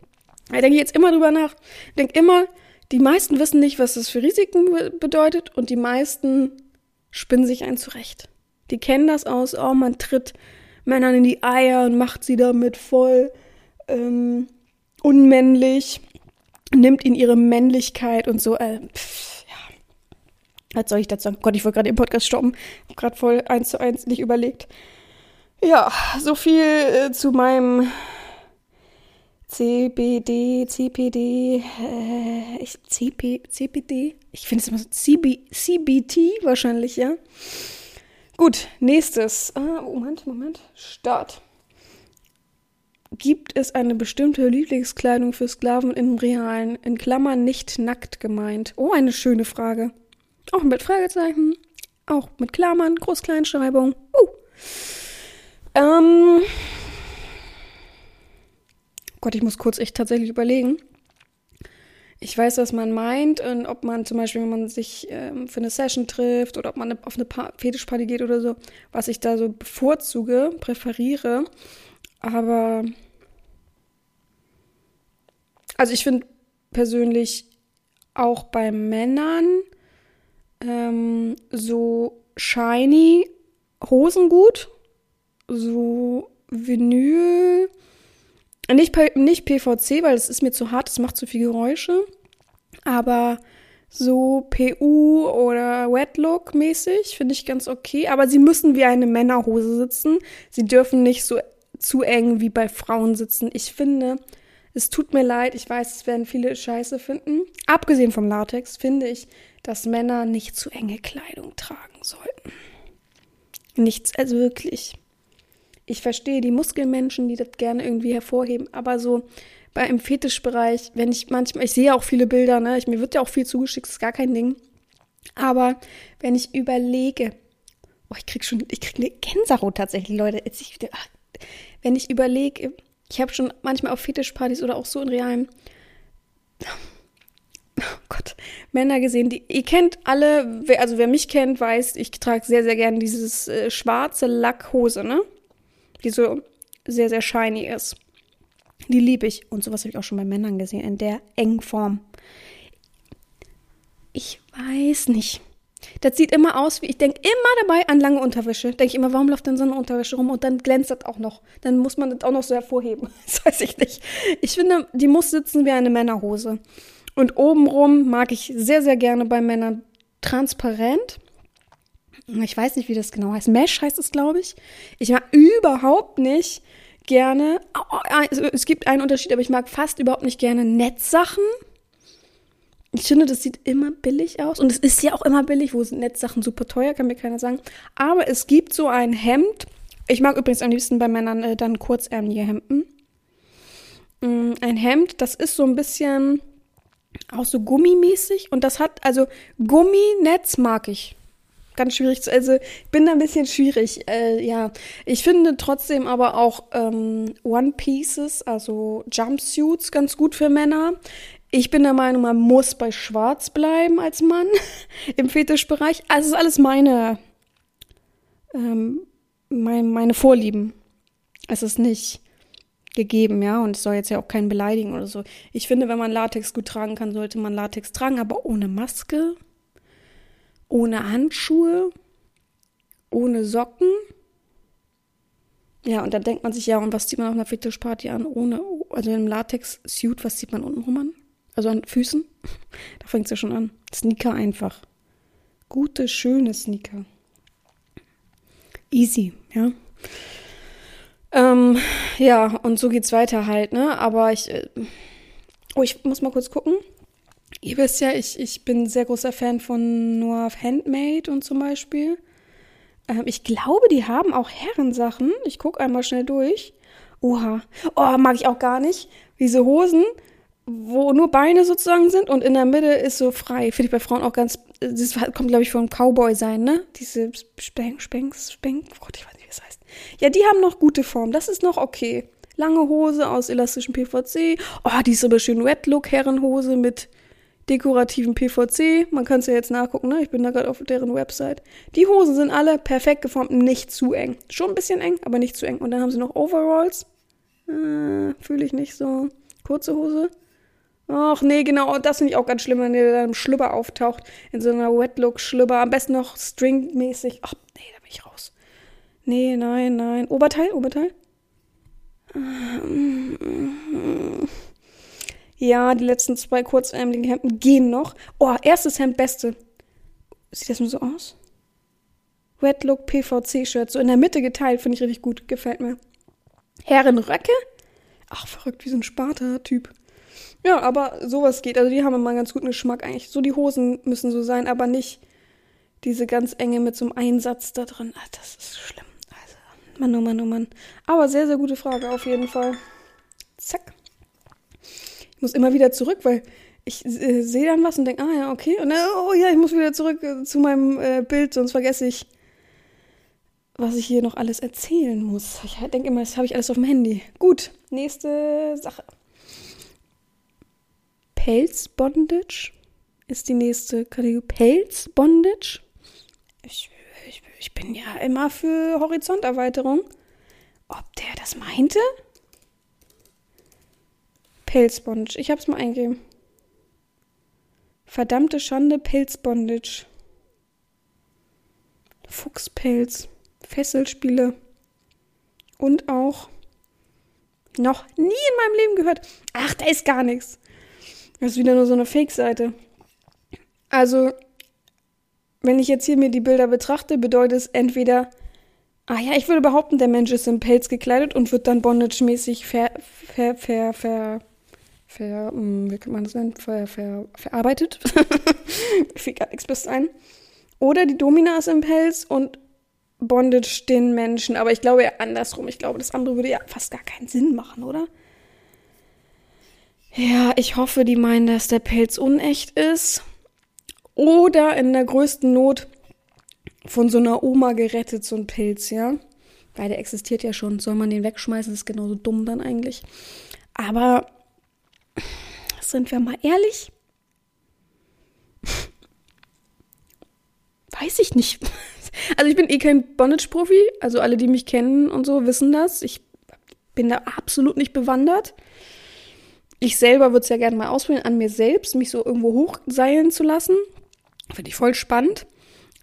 da denke ich jetzt immer drüber nach. Ich denke immer, die meisten wissen nicht, was das für Risiken bedeutet und die meisten spinnen sich ein zurecht. Die kennen das aus, oh, man tritt Männern in die Eier und macht sie damit voll. Ähm, unmännlich, nimmt ihnen ihre Männlichkeit und so. Äh, pff, ja. Was soll ich dazu sagen? Gott, ich wollte gerade im Podcast stoppen. Hab gerade voll eins zu eins nicht überlegt. Ja, so viel äh, zu meinem CBD, CPD, äh, CP, CPD? Ich finde es immer so CB, CBT wahrscheinlich, ja. Gut, nächstes. Ah, Moment, Moment. Start. Gibt es eine bestimmte Lieblingskleidung für Sklaven im Realen? In Klammern nicht nackt gemeint. Oh, eine schöne Frage. Auch mit Fragezeichen. Auch mit Klammern, Groß-Kleinschreibung. Uh. Ähm. Gott, ich muss kurz echt tatsächlich überlegen. Ich weiß, was man meint und ob man zum Beispiel, wenn man sich ähm, für eine Session trifft oder ob man auf eine pa Fetischparty geht oder so, was ich da so bevorzuge, präferiere. Aber also ich finde persönlich auch bei Männern ähm, so shiny Hosen gut, so Vinyl Nicht, nicht PVC, weil es ist mir zu hart, es macht zu viel Geräusche. Aber so PU oder Wetlook mäßig finde ich ganz okay. Aber sie müssen wie eine Männerhose sitzen. Sie dürfen nicht so zu eng wie bei Frauen sitzen. Ich finde, es tut mir leid, ich weiß, es werden viele Scheiße finden. Abgesehen vom Latex finde ich, dass Männer nicht zu enge Kleidung tragen sollten. Nichts, also wirklich. Ich verstehe die Muskelmenschen, die das gerne irgendwie hervorheben, aber so bei im Fetischbereich, wenn ich manchmal, ich sehe auch viele Bilder, ne, ich, mir wird ja auch viel zugeschickt, ist gar kein Ding. Aber wenn ich überlege, oh, ich krieg schon, ich krieg eine Gänsehaut tatsächlich, Leute. Ich, wenn ich überlege, ich habe schon manchmal auf Fetischpartys oder auch so in realen, oh Gott, Männer gesehen, die, ihr kennt alle, also wer mich kennt, weiß, ich trage sehr, sehr gerne dieses äh, schwarze Lackhose, ne? Die so sehr, sehr shiny ist. Die liebe ich. Und sowas habe ich auch schon bei Männern gesehen, in der engen Form. Ich weiß nicht. Das sieht immer aus wie, ich denke immer dabei an lange Unterwäsche. Denke ich immer, warum läuft denn so eine Unterwäsche rum? Und dann glänzt das auch noch. Dann muss man das auch noch so hervorheben. Das weiß ich nicht. Ich finde, die muss sitzen wie eine Männerhose. Und obenrum mag ich sehr, sehr gerne bei Männern transparent. Ich weiß nicht, wie das genau heißt. Mesh heißt es, glaube ich. Ich mag überhaupt nicht gerne, also es gibt einen Unterschied, aber ich mag fast überhaupt nicht gerne Netzsachen. Ich finde, das sieht immer billig aus. Und es ist ja auch immer billig. Wo sind Netzsachen super teuer, kann mir keiner sagen. Aber es gibt so ein Hemd. Ich mag übrigens am liebsten bei Männern äh, dann kurzärmelige Hemden. Mm, ein Hemd, das ist so ein bisschen auch so gummimäßig. Und das hat, also Gumminetz mag ich ganz schwierig zu. Also ich bin da ein bisschen schwierig. Äh, ja, ich finde trotzdem aber auch ähm, One Pieces, also Jumpsuits, ganz gut für Männer. Ich bin der Meinung, man muss bei Schwarz bleiben als Mann im Fetischbereich. Also ist alles meine, ähm, mein, meine Vorlieben. Es ist nicht gegeben, ja, und es soll jetzt ja auch keinen beleidigen oder so. Ich finde, wenn man Latex gut tragen kann, sollte man Latex tragen, aber ohne Maske ohne Handschuhe, ohne Socken. Ja, und dann denkt man sich, ja, und was zieht man auf einer Fetischparty an? Ohne, also im Latex-Suit, was zieht man unten rum an? Also an Füßen? Da fängt es ja schon an. Sneaker einfach. Gute, schöne Sneaker. Easy, ja. Ähm, ja, und so geht's weiter halt, ne? Aber ich. Äh, oh, ich muss mal kurz gucken. Ihr wisst ja, ich, ich bin sehr großer Fan von Noir Handmade und zum Beispiel. Ähm, ich glaube, die haben auch Herrensachen. Ich gucke einmal schnell durch. Oha. Oh, mag ich auch gar nicht. Diese Hosen, wo nur Beine sozusagen sind und in der Mitte ist so frei. Finde ich bei Frauen auch ganz. Das kommt, glaube ich, vom Cowboy sein, ne? Diese Spank, Spank, Spank. Oh Gott, ich weiß nicht, wie das heißt. Ja, die haben noch gute Form. Das ist noch okay. Lange Hose aus elastischem PVC. Oh, die ist aber schön Wet-Look-Herrenhose mit dekorativen PVC. Man kann es ja jetzt nachgucken, ne? Ich bin da gerade auf deren Website. Die Hosen sind alle perfekt geformt, nicht zu eng. Schon ein bisschen eng, aber nicht zu eng. Und dann haben sie noch Overalls. Äh, Fühle ich nicht so. Kurze Hose. Ach nee, genau, das finde ich auch ganz schlimm, wenn der da im Schlüpper auftaucht. In so einer Wetlook-Schlüpper. Am besten noch stringmäßig. Ach nee, da bin ich raus. Nee, nein, nein. Oberteil, Oberteil. Ja, die letzten zwei kurzärmeligen Hemden gehen noch. Oh, erstes Hemd, beste. Sieht das nur so aus? Red Look PVC-Shirt, so in der Mitte geteilt, finde ich richtig gut. Gefällt mir. Herrenröcke? Ach, verrückt, wie so ein Sparta-Typ. Ja, aber sowas geht. Also die haben immer einen ganz guten Geschmack eigentlich. So die Hosen müssen so sein, aber nicht diese ganz enge mit so einem Einsatz da drin. Ach, das ist schlimm. Also, Mann, oh Mann, oh Mann. Aber sehr, sehr gute Frage auf jeden Fall. Zack. Ich muss immer wieder zurück, weil ich äh, sehe dann was und denke, ah ja, okay. Und dann, oh ja, ich muss wieder zurück äh, zu meinem äh, Bild, sonst vergesse ich, was ich hier noch alles erzählen muss. Ich denke immer, das habe ich alles auf dem Handy. Gut, nächste Sache. Pelzbondage ist die nächste Kategorie. Pelzbondage? Ich, ich, ich bin ja immer für Horizonterweiterung. Ob der das meinte? Pelzbondage. Ich hab's mal eingegeben. Verdammte Schande, Pelzbondage. Fuchspelz. Fesselspiele. Und auch Noch nie in meinem Leben gehört. Ach, da ist gar nichts. Das ist wieder nur so eine Fake-Seite. Also, wenn ich jetzt hier mir die Bilder betrachte, bedeutet es entweder, ah ja, ich würde behaupten, der Mensch ist in Pelz gekleidet und wird dann bondage-mäßig ver, ver, ver, ver, ver, hm, wie kann man das nennen, ver, ver, verarbeitet. ich fiel nichts bis ein. Oder die Domina ist im Pelz und Bondage den Menschen. Aber ich glaube ja andersrum. Ich glaube, das andere würde ja fast gar keinen Sinn machen, oder? Ja, ich hoffe, die meinen, dass der Pelz unecht ist. Oder in der größten Not von so einer Oma gerettet, so ein Pilz, ja. Weil der existiert ja schon. Soll man den wegschmeißen? Das ist genauso dumm dann eigentlich. Aber sind wir mal ehrlich? Weiß ich nicht. Also ich bin eh kein Bondage-Profi. Also alle, die mich kennen und so, wissen das. Ich bin da absolut nicht bewandert. Ich selber würde es ja gerne mal ausprobieren, an mir selbst, mich so irgendwo hochseilen zu lassen. Finde ich voll spannend.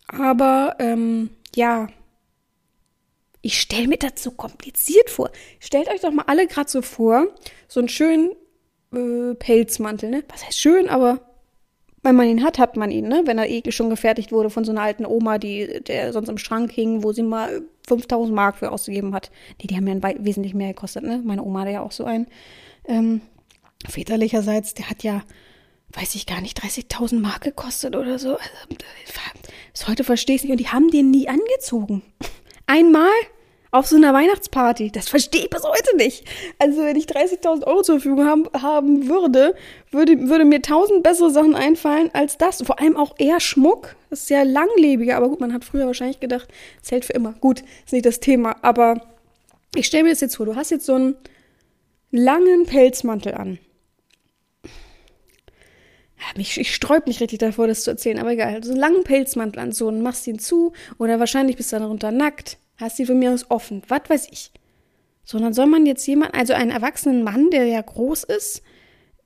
Aber ähm, ja, ich stelle mir das so kompliziert vor. Stellt euch doch mal alle gerade so vor, so einen schönen äh, Pelzmantel, ne? Was heißt schön, aber wenn man ihn hat, hat man ihn, ne? Wenn er eh schon gefertigt wurde von so einer alten Oma, die der sonst im Schrank hing, wo sie mal 5000 Mark für ausgegeben hat. Nee, die haben ja wesentlich mehr gekostet, ne? Meine Oma hatte ja auch so einen. Ähm, väterlicherseits, der hat ja, weiß ich gar nicht, 30.000 Mark gekostet oder so. Also, bis heute verstehe ich nicht. Und die haben den nie angezogen. Einmal auf so einer Weihnachtsparty. Das verstehe ich bis heute nicht. Also wenn ich 30.000 Euro zur Verfügung haben, haben würde, würde, würde mir tausend bessere Sachen einfallen als das. Vor allem auch eher Schmuck. Das ist ja langlebiger. Aber gut, man hat früher wahrscheinlich gedacht, es hält für immer. Gut, ist nicht das Thema. Aber ich stelle mir das jetzt vor. Du hast jetzt so einen langen Pelzmantel an. Ich, ich sträub mich richtig davor, das zu erzählen, aber egal. So einen langen Pelzmantel an so und machst ihn zu oder wahrscheinlich bist du dann runter nackt, hast die von mir aus offen, was weiß ich. Sondern soll man jetzt jemand, also einen erwachsenen Mann, der ja groß ist,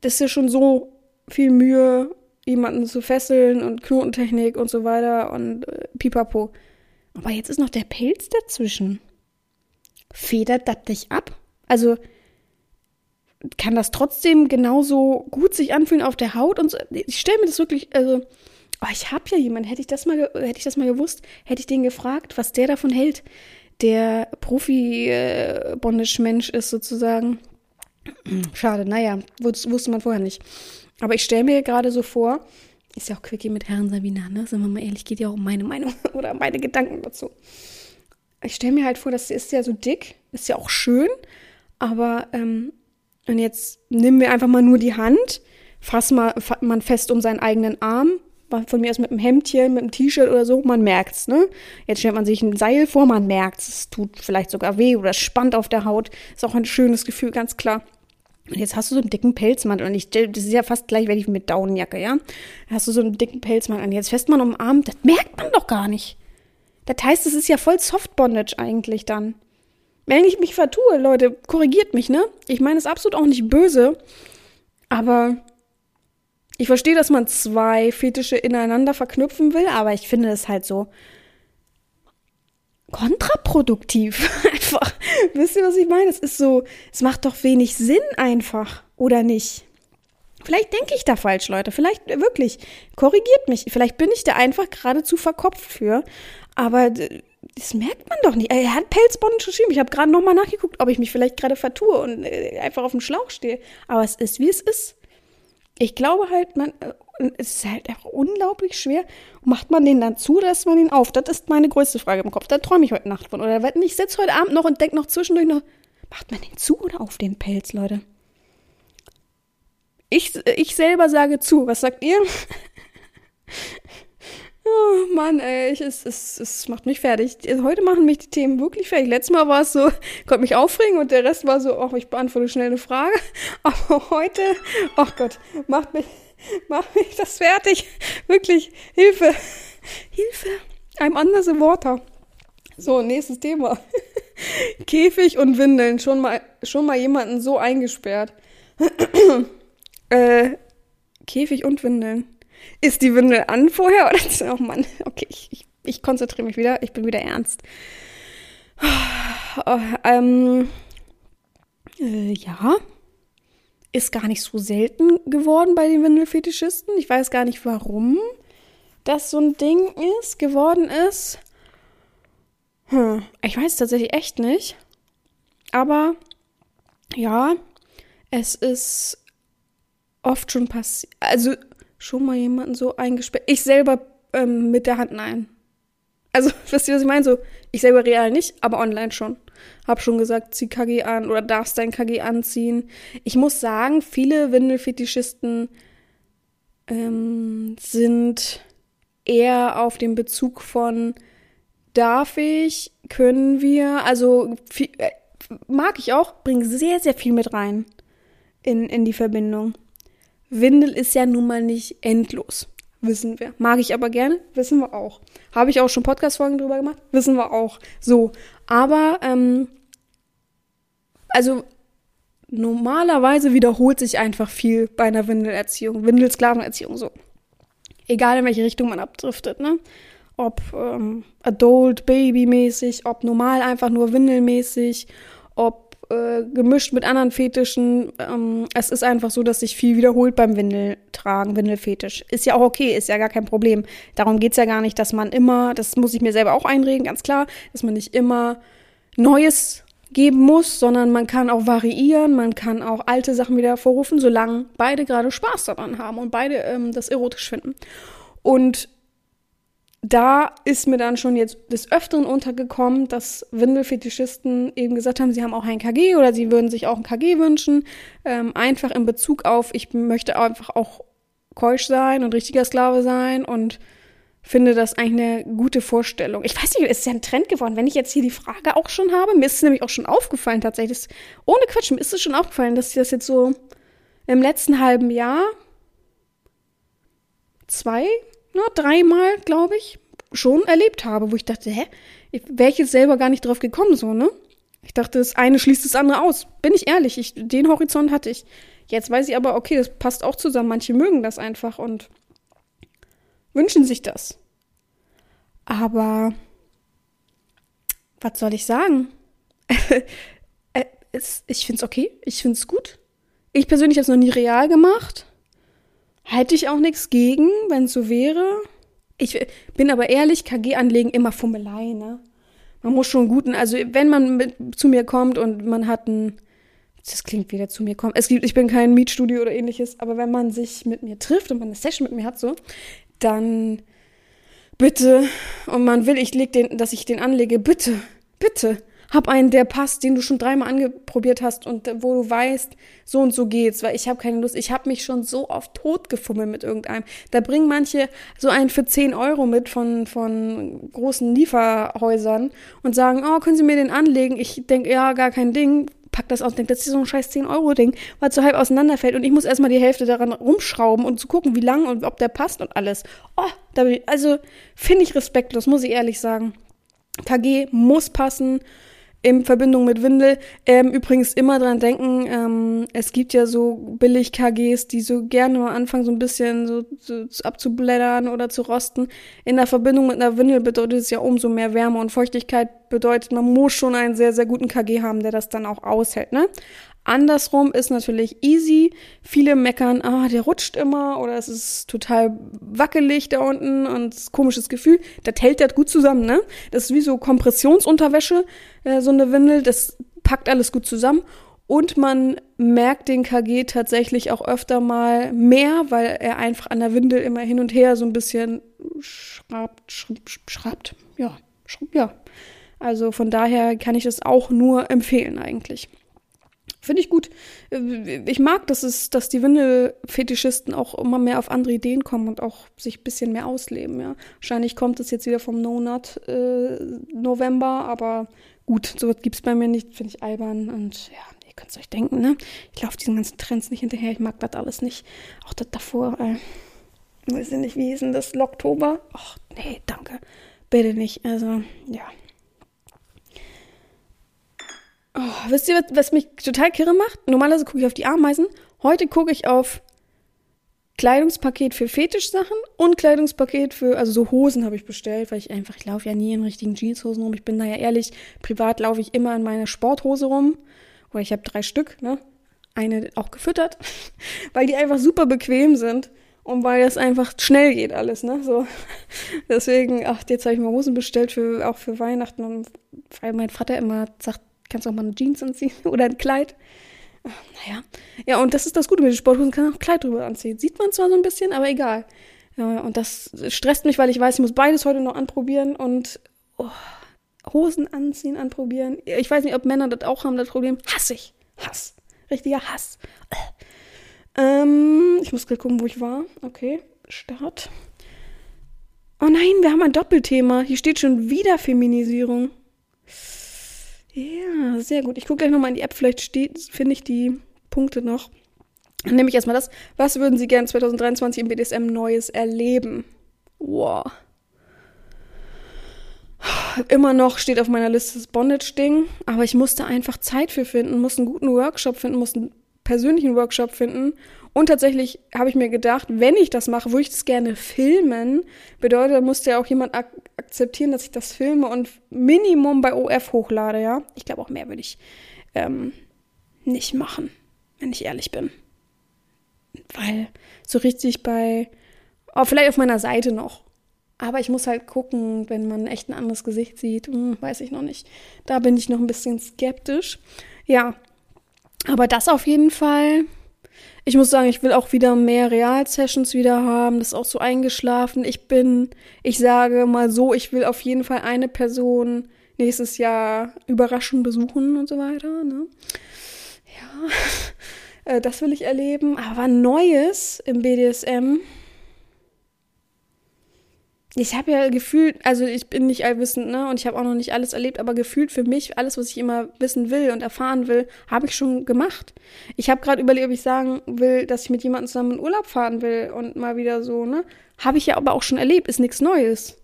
das ist ja schon so viel Mühe, jemanden zu fesseln und Knotentechnik und so weiter und äh, pipapo. Aber jetzt ist noch der Pelz dazwischen. Federt das dich ab? Also, kann das trotzdem genauso gut sich anfühlen auf der Haut und so. Ich stelle mir das wirklich, also, oh, ich habe ja jemanden, hätte ich das mal, hätte ich das mal gewusst, hätte ich den gefragt, was der davon hält, der Profi-Bondage-Mensch ist sozusagen. Schade, naja, wusste man vorher nicht. Aber ich stelle mir gerade so vor, ist ja auch Quickie mit Herrn Sabina, ne? Sind wir mal ehrlich, geht ja auch um meine Meinung oder meine Gedanken dazu. Ich stelle mir halt vor, das ist ja so dick, ist ja auch schön, aber ähm, und jetzt nimm mir einfach mal nur die Hand, fass mal man fest um seinen eigenen Arm, von mir aus mit einem Hemdchen, mit einem T-Shirt oder so, man merkt's, ne? Jetzt stellt man sich ein Seil vor, man merkt's, es tut vielleicht sogar weh oder spannt auf der Haut, ist auch ein schönes Gefühl, ganz klar. Und jetzt hast du so einen dicken Pelzmantel und ich, das ist ja fast gleichwertig mit Daunenjacke, ja? Dann hast du so einen dicken Pelzmantel und jetzt fest man um den Arm, das merkt man doch gar nicht. Das heißt, es ist ja voll Soft Bondage eigentlich dann. Wenn ich mich vertue, Leute, korrigiert mich, ne? Ich meine es absolut auch nicht böse, aber ich verstehe, dass man zwei Fetische ineinander verknüpfen will, aber ich finde es halt so kontraproduktiv einfach. Wisst ihr, was ich meine? Es ist so, es macht doch wenig Sinn einfach, oder nicht? Vielleicht denke ich da falsch, Leute. Vielleicht wirklich. Korrigiert mich. Vielleicht bin ich da einfach geradezu verkopft für. Aber das merkt man doch nicht. Er hat Pelzbonden geschrieben. Ich habe gerade nochmal nachgeguckt, ob ich mich vielleicht gerade vertue und äh, einfach auf dem Schlauch stehe. Aber es ist, wie es ist. Ich glaube halt, man, äh, es ist halt einfach unglaublich schwer. Macht man den dann zu oder lässt man ihn auf? Das ist meine größte Frage im Kopf. Da träume ich heute Nacht von. Oder ich sitze heute Abend noch und denke noch zwischendurch noch, macht man den zu oder auf den Pelz, Leute? Ich, ich selber sage zu. Was sagt ihr? Oh Mann, ey, ich, es, es, es macht mich fertig. Heute machen mich die Themen wirklich fertig. Letztes Mal war es so, konnte mich aufregen und der Rest war so, ach, ich beantworte schnell eine Frage. Aber heute, ach Gott, macht mich, macht mich das fertig. Wirklich, Hilfe, Hilfe. I'm under the water. So, nächstes Thema. Käfig und Windeln. Schon mal, schon mal jemanden so eingesperrt. äh, Käfig und Windeln. Ist die Windel an vorher oder? Oh Mann, okay, ich, ich, ich konzentriere mich wieder. Ich bin wieder ernst. Oh, ähm, Äh, ja. Ist gar nicht so selten geworden bei den Windelfetischisten. Ich weiß gar nicht, warum das so ein Ding ist, geworden ist. Hm, ich weiß es tatsächlich echt nicht. Aber ja, es ist oft schon passiert. Also schon mal jemanden so eingesperrt. Ich selber ähm, mit der Hand nein. Also, wisst ihr, was ich meine? So, ich selber real nicht, aber online schon. Hab schon gesagt, zieh KG an oder darfst dein KG anziehen. Ich muss sagen, viele Windelfetischisten ähm, sind eher auf dem Bezug von darf ich, können wir, also viel, äh, mag ich auch, bringt sehr, sehr viel mit rein in, in die Verbindung. Windel ist ja nun mal nicht endlos. Wissen wir. Mag ich aber gerne, wissen wir auch. Habe ich auch schon Podcast-Folgen drüber gemacht, wissen wir auch. So. Aber, ähm, also, normalerweise wiederholt sich einfach viel bei einer Windelerziehung, Windelsklavenerziehung so. Egal in welche Richtung man abdriftet, ne? Ob ähm, Adult, Baby-mäßig, ob normal einfach nur Windelmäßig, ob äh, gemischt mit anderen Fetischen. Ähm, es ist einfach so, dass sich viel wiederholt beim Windeltragen, Windelfetisch. Ist ja auch okay, ist ja gar kein Problem. Darum geht's ja gar nicht, dass man immer, das muss ich mir selber auch einreden, ganz klar, dass man nicht immer Neues geben muss, sondern man kann auch variieren, man kann auch alte Sachen wieder vorrufen, solange beide gerade Spaß daran haben und beide ähm, das erotisch finden. Und da ist mir dann schon jetzt des Öfteren untergekommen, dass Windelfetischisten eben gesagt haben, sie haben auch ein KG oder sie würden sich auch ein KG wünschen. Ähm, einfach in Bezug auf, ich möchte einfach auch keusch sein und richtiger Sklave sein und finde das eigentlich eine gute Vorstellung. Ich weiß nicht, ist ja ein Trend geworden, wenn ich jetzt hier die Frage auch schon habe. Mir ist es nämlich auch schon aufgefallen tatsächlich. Das, ohne Quatsch, mir ist es schon aufgefallen, dass das jetzt so im letzten halben Jahr zwei nur dreimal, glaube ich, schon erlebt habe, wo ich dachte, hä, wäre ich jetzt selber gar nicht drauf gekommen, so, ne? Ich dachte, das eine schließt das andere aus. Bin ich ehrlich, ich, den Horizont hatte ich. Jetzt weiß ich aber, okay, das passt auch zusammen. Manche mögen das einfach und wünschen sich das. Aber was soll ich sagen? Äh, ich finde es okay, ich finde es gut. Ich persönlich habe es noch nie real gemacht. Hätte ich auch nichts gegen, wenn es so wäre. Ich bin aber ehrlich, KG anlegen immer Fummelei, ne? Man muss schon guten, also wenn man mit, zu mir kommt und man hat ein, das klingt wieder zu mir kommen. Es gibt, ich bin kein Mietstudio oder ähnliches, aber wenn man sich mit mir trifft und man eine Session mit mir hat, so, dann bitte, und man will, ich leg den, dass ich den anlege, bitte, bitte, hab einen, der passt, den du schon dreimal angeprobiert hast und wo du weißt, so und so geht's, weil ich habe keine Lust. Ich habe mich schon so oft totgefummelt mit irgendeinem. Da bringen manche so einen für 10 Euro mit von, von großen Lieferhäusern und sagen, oh, können Sie mir den anlegen? Ich denk, ja, gar kein Ding. Pack das aus und denk, das ist so ein scheiß 10-Euro-Ding, weil so halb auseinanderfällt und ich muss erstmal die Hälfte daran rumschrauben und zu gucken, wie lang und ob der passt und alles. Oh, da also finde ich respektlos, muss ich ehrlich sagen. KG muss passen in Verbindung mit Windel. Ähm, übrigens immer dran denken, ähm, es gibt ja so Billig-KGs, die so gerne mal anfangen, so ein bisschen so, so abzublättern oder zu rosten. In der Verbindung mit einer Windel bedeutet es ja umso mehr Wärme und Feuchtigkeit bedeutet, man muss schon einen sehr, sehr guten KG haben, der das dann auch aushält, ne? Andersrum ist natürlich easy. Viele meckern, ah, der rutscht immer oder es ist total wackelig da unten und komisches Gefühl. Das hält das gut zusammen, ne? Das ist wie so Kompressionsunterwäsche, äh, so eine Windel. Das packt alles gut zusammen. Und man merkt den KG tatsächlich auch öfter mal mehr, weil er einfach an der Windel immer hin und her so ein bisschen schraubt, schraubt, schraubt. Ja, schraubt, ja. Also von daher kann ich das auch nur empfehlen eigentlich. Finde ich gut. Äh, ich mag, dass es, dass die Windelfetischisten auch immer mehr auf andere Ideen kommen und auch sich ein bisschen mehr ausleben, ja. Wahrscheinlich kommt es jetzt wieder vom No-Nut äh, November, aber gut, sowas es bei mir nicht, finde ich albern und ja, ihr könnt es euch denken, ne? Ich laufe diesen ganzen Trends nicht hinterher, ich mag das alles nicht. Auch das davor, äh, weiß ich nicht, wie hieß denn das? Oktober? Ach, nee, danke. Bitte nicht. Also, ja. Oh, wisst ihr, was, mich total kirre macht? Normalerweise gucke ich auf die Ameisen. Heute gucke ich auf Kleidungspaket für Fetischsachen und Kleidungspaket für, also so Hosen habe ich bestellt, weil ich einfach, ich laufe ja nie in richtigen Jeanshosen rum. Ich bin da ja ehrlich, privat laufe ich immer in meiner Sporthose rum Oder ich habe drei Stück, ne? Eine auch gefüttert, weil die einfach super bequem sind und weil es einfach schnell geht alles, ne? So. Deswegen, ach, jetzt habe ich mir Hosen bestellt für auch für Weihnachten und weil mein Vater immer sagt, kannst auch mal eine Jeans anziehen oder ein Kleid. Naja. Ja, und das ist das Gute mit den Sporthosen, kann auch ein Kleid drüber anziehen. Sieht man zwar so ein bisschen, aber egal. Ja, und das stresst mich, weil ich weiß, ich muss beides heute noch anprobieren und oh, Hosen anziehen, anprobieren. Ich weiß nicht, ob Männer das auch haben, das Problem. Hass ich. Hass. Richtiger Hass. Ähm, ich muss gerade gucken, wo ich war. Okay, Start. Oh nein, wir haben ein Doppelthema. Hier steht schon wieder Feminisierung. Ja, sehr gut. Ich gucke gleich nochmal in die App. Vielleicht finde ich die Punkte noch. Dann nehme ich erstmal das. Was würden Sie gern 2023 im BDSM Neues erleben? Wow. Immer noch steht auf meiner Liste das Bondage-Ding, aber ich musste einfach Zeit für finden, musste einen guten Workshop finden, musste einen persönlichen Workshop finden. Und tatsächlich habe ich mir gedacht, wenn ich das mache, würde ich das gerne filmen. Bedeutet, da musste ja auch jemand ak akzeptieren, dass ich das filme und Minimum bei OF hochlade, ja. Ich glaube, auch mehr würde ich ähm, nicht machen, wenn ich ehrlich bin. Weil so richtig bei, oh, vielleicht auf meiner Seite noch. Aber ich muss halt gucken, wenn man echt ein anderes Gesicht sieht. Hm, weiß ich noch nicht. Da bin ich noch ein bisschen skeptisch. Ja. Aber das auf jeden Fall. Ich muss sagen, ich will auch wieder mehr Real-Sessions wieder haben. Das ist auch so eingeschlafen. Ich bin, ich sage mal so, ich will auf jeden Fall eine Person nächstes Jahr überraschend besuchen und so weiter. Ne? Ja, äh, das will ich erleben. Aber Neues im BDSM ich habe ja gefühlt, also ich bin nicht allwissend, ne? Und ich habe auch noch nicht alles erlebt, aber gefühlt für mich, alles, was ich immer wissen will und erfahren will, habe ich schon gemacht. Ich habe gerade überlegt, ob ich sagen will, dass ich mit jemandem zusammen in Urlaub fahren will und mal wieder so, ne? Habe ich ja aber auch schon erlebt, ist nichts Neues.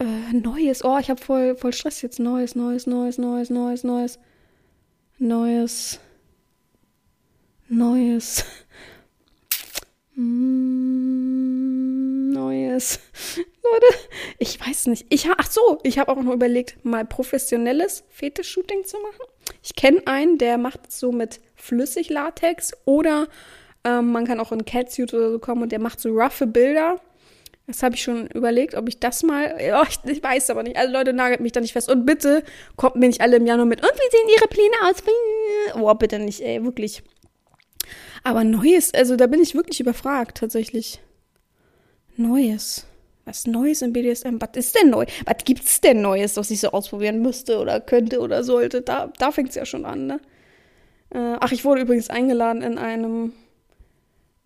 Äh, Neues, oh, ich habe voll, voll Stress jetzt. Neues, Neues, Neues, Neues, Neues, Neues. Neues. Neues. Mm, Neues. Leute, ich weiß nicht. Ich ach so, ich habe auch noch überlegt, mal professionelles Fetisch-Shooting zu machen. Ich kenne einen, der macht so mit Flüssiglatex oder ähm, man kann auch in Catsuit oder so kommen und der macht so roughe Bilder. Das habe ich schon überlegt, ob ich das mal. Oh, ich, ich, weiß aber nicht. Alle Leute nagelt mich da nicht fest. Und bitte kommt mir nicht alle im Januar mit. Und wie sehen Ihre Pläne aus? Oh, bitte nicht, ey, wirklich. Aber Neues, also da bin ich wirklich überfragt, tatsächlich. Neues. Was Neues im BDSM? Was ist denn neu? Was gibt's denn Neues, was ich so ausprobieren müsste oder könnte oder sollte? Da, da fängt's ja schon an, ne? Äh, ach, ich wurde übrigens eingeladen in einem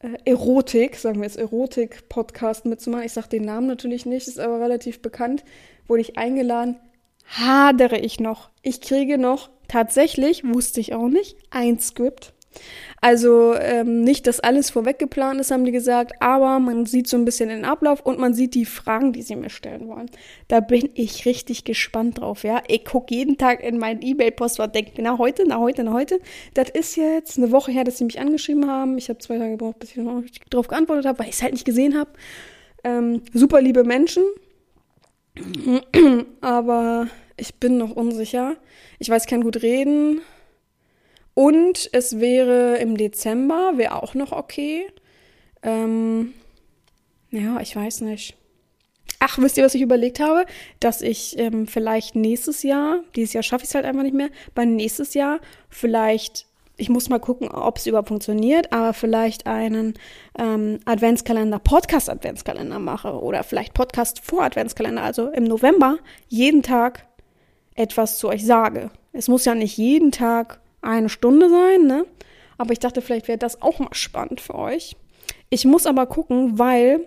äh, Erotik, sagen wir jetzt Erotik-Podcast mitzumachen. Ich sag den Namen natürlich nicht, ist aber relativ bekannt. Wurde ich eingeladen, hadere ich noch. Ich kriege noch tatsächlich, wusste ich auch nicht, ein Skript. Also ähm, nicht, dass alles vorweg geplant ist, haben die gesagt, aber man sieht so ein bisschen den Ablauf und man sieht die Fragen, die sie mir stellen wollen. Da bin ich richtig gespannt drauf, ja. Ich gucke jeden Tag in meinen E-Mail-Postfach, denke, na heute, na heute, na heute. Das ist jetzt eine Woche her, dass sie mich angeschrieben haben. Ich habe zwei Tage gebraucht, bis ich darauf geantwortet habe, weil ich es halt nicht gesehen habe. Ähm, super liebe Menschen, aber ich bin noch unsicher. Ich weiß, kann gut reden. Und es wäre im Dezember, wäre auch noch okay. Ähm, ja, ich weiß nicht. Ach, wisst ihr, was ich überlegt habe? Dass ich ähm, vielleicht nächstes Jahr, dieses Jahr schaffe ich es halt einfach nicht mehr, bei nächstes Jahr vielleicht, ich muss mal gucken, ob es überhaupt funktioniert, aber vielleicht einen ähm, Adventskalender, Podcast-Adventskalender mache oder vielleicht Podcast vor Adventskalender, also im November jeden Tag etwas zu euch sage. Es muss ja nicht jeden Tag eine Stunde sein, ne? Aber ich dachte, vielleicht wäre das auch mal spannend für euch. Ich muss aber gucken, weil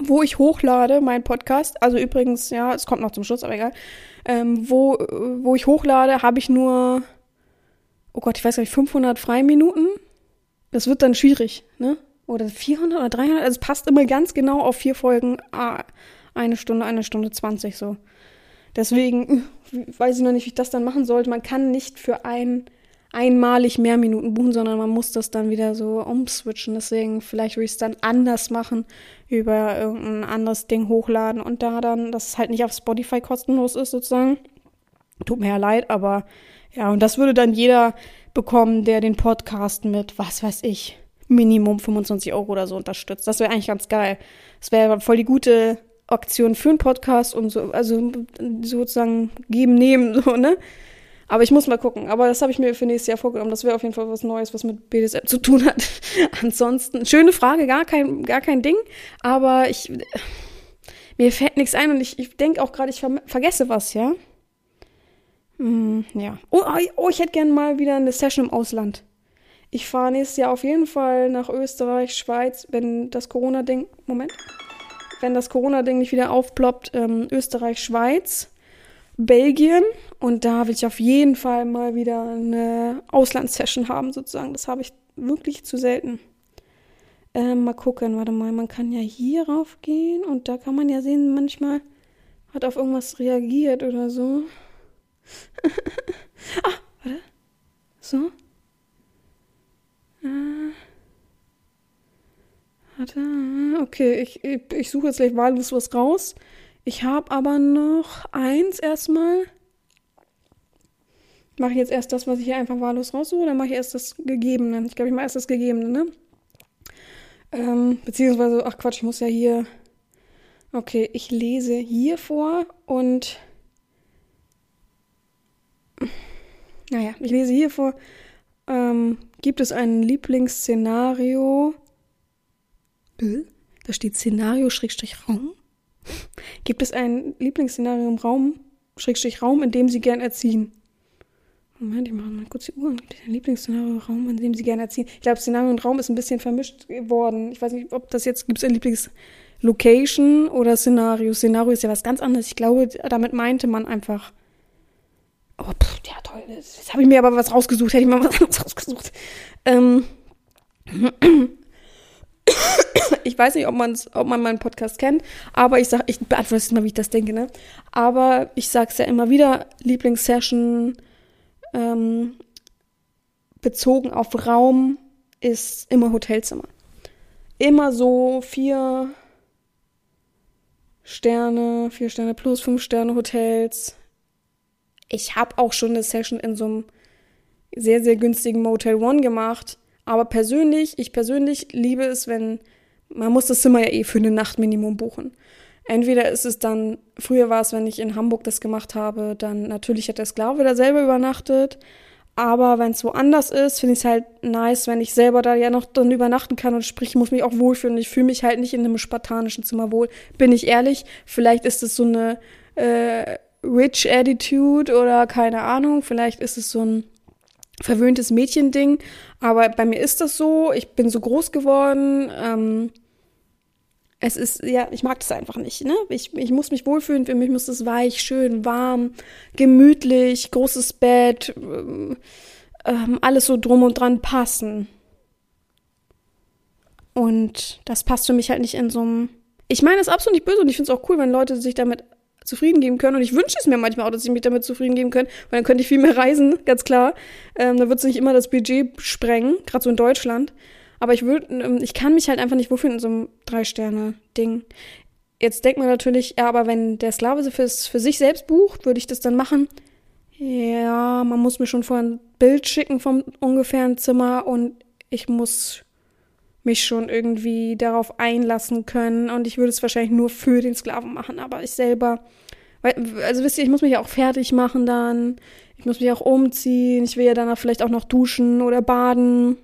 wo ich hochlade, mein Podcast, also übrigens, ja, es kommt noch zum Schluss, aber egal, ähm, wo, wo ich hochlade, habe ich nur, oh Gott, ich weiß gar nicht, 500 Freiminuten. Das wird dann schwierig, ne? Oder 400 oder 300, also es passt immer ganz genau auf vier Folgen, ah, eine Stunde, eine Stunde 20 so. Deswegen weiß ich noch nicht, wie ich das dann machen sollte. Man kann nicht für ein einmalig mehr Minuten buchen, sondern man muss das dann wieder so umswitchen. Deswegen vielleicht würde ich es dann anders machen, über irgendein anderes Ding hochladen und da dann, dass es halt nicht auf Spotify kostenlos ist sozusagen. Tut mir ja leid, aber ja, und das würde dann jeder bekommen, der den Podcast mit, was weiß ich, Minimum 25 Euro oder so unterstützt. Das wäre eigentlich ganz geil. Das wäre voll die gute Aktion für einen Podcast und so, also sozusagen geben, nehmen, so, ne? Aber ich muss mal gucken. Aber das habe ich mir für nächstes Jahr vorgenommen. Das wäre auf jeden Fall was Neues, was mit BDSM zu tun hat. Ansonsten, schöne Frage, gar kein, gar kein Ding. Aber ich, mir fällt nichts ein und ich, ich denke auch gerade, ich ver vergesse was, ja? Hm, ja. Oh, oh, oh, ich hätte gerne mal wieder eine Session im Ausland. Ich fahre nächstes Jahr auf jeden Fall nach Österreich, Schweiz, wenn das Corona-Ding, Moment, wenn das Corona-Ding nicht wieder aufploppt, ähm, Österreich, Schweiz, Belgien und da will ich auf jeden Fall mal wieder eine Auslandssession haben, sozusagen. Das habe ich wirklich zu selten. Ähm, mal gucken, warte mal, man kann ja hier rauf gehen und da kann man ja sehen, manchmal hat auf irgendwas reagiert oder so. ah, warte. So. Äh. Warte. Okay, ich, ich, ich suche jetzt gleich wahllos was raus. Ich habe aber noch eins erstmal. Mache ich jetzt erst das, was ich hier einfach wahllos raussuche, oder mache ich erst das Gegebene? Ich glaube, ich mache erst das Gegebene, ne? Ähm, beziehungsweise, ach Quatsch, ich muss ja hier. Okay, ich lese hier vor und. Naja, ich lese hier vor. Ähm, gibt es ein Lieblingsszenario? Da steht Szenario-Raum. Gibt es ein Lieblingsszenario im Raum, Schrägstrich Raum, in dem Sie gern erziehen? Moment, ich mache mal kurz die Uhr. Gibt es Lieblingsszenario Raum, in dem Sie gern erziehen? Ich glaube, Szenario und Raum ist ein bisschen vermischt geworden. Ich weiß nicht, ob das jetzt, gibt es ein Lieblingslocation oder Szenario? Szenario ist ja was ganz anderes. Ich glaube, damit meinte man einfach. Oh, pff, ja, toll. Jetzt habe ich mir aber was rausgesucht. Hätte ich mal was anderes rausgesucht. Ähm. ich weiß nicht, ob, man's, ob man meinen Podcast kennt, aber ich sag, ich beantworte es mal, wie ich das denke, ne? Aber ich sag's ja immer wieder, Lieblingssession ähm, bezogen auf Raum ist immer Hotelzimmer. Immer so vier Sterne, vier Sterne plus, fünf Sterne Hotels. Ich habe auch schon eine Session in so einem sehr, sehr günstigen Motel One gemacht. Aber persönlich, ich persönlich liebe es, wenn man muss das Zimmer ja eh für eine Nacht Minimum buchen. Entweder ist es dann, früher war es, wenn ich in Hamburg das gemacht habe, dann natürlich hat der Sklave da selber übernachtet. Aber wenn es woanders ist, finde ich es halt nice, wenn ich selber da ja noch dann übernachten kann und sprich, ich muss mich auch wohlfühlen. Ich fühle mich halt nicht in einem spartanischen Zimmer wohl. Bin ich ehrlich, vielleicht ist es so eine äh, Rich Attitude oder keine Ahnung, vielleicht ist es so ein verwöhntes Mädchending. Aber bei mir ist das so. Ich bin so groß geworden. Ähm, es ist, ja, ich mag das einfach nicht, ne? Ich, ich muss mich wohlfühlen, für mich muss es weich, schön, warm, gemütlich, großes Bett, ähm, ähm, alles so drum und dran passen. Und das passt für mich halt nicht in so einem. Ich meine, es ist absolut nicht böse und ich finde es auch cool, wenn Leute sich damit zufrieden geben können. Und ich wünsche es mir manchmal auch, dass sie mich damit zufrieden geben können, weil dann könnte ich viel mehr reisen, ganz klar. Ähm, dann wird es nicht immer das Budget sprengen, gerade so in Deutschland. Aber ich würde, ähm, ich kann mich halt einfach nicht wohlfühlen in so einem Drei-Sterne-Ding. Jetzt denkt man natürlich, ja, aber wenn der Sklave fürs, für sich selbst bucht, würde ich das dann machen. Ja, man muss mir schon vorher ein Bild schicken vom ungefähren Zimmer und ich muss mich schon irgendwie darauf einlassen können und ich würde es wahrscheinlich nur für den Sklaven machen, aber ich selber, weil, also wisst ihr, ich muss mich ja auch fertig machen dann, ich muss mich auch umziehen, ich will ja danach vielleicht auch noch duschen oder baden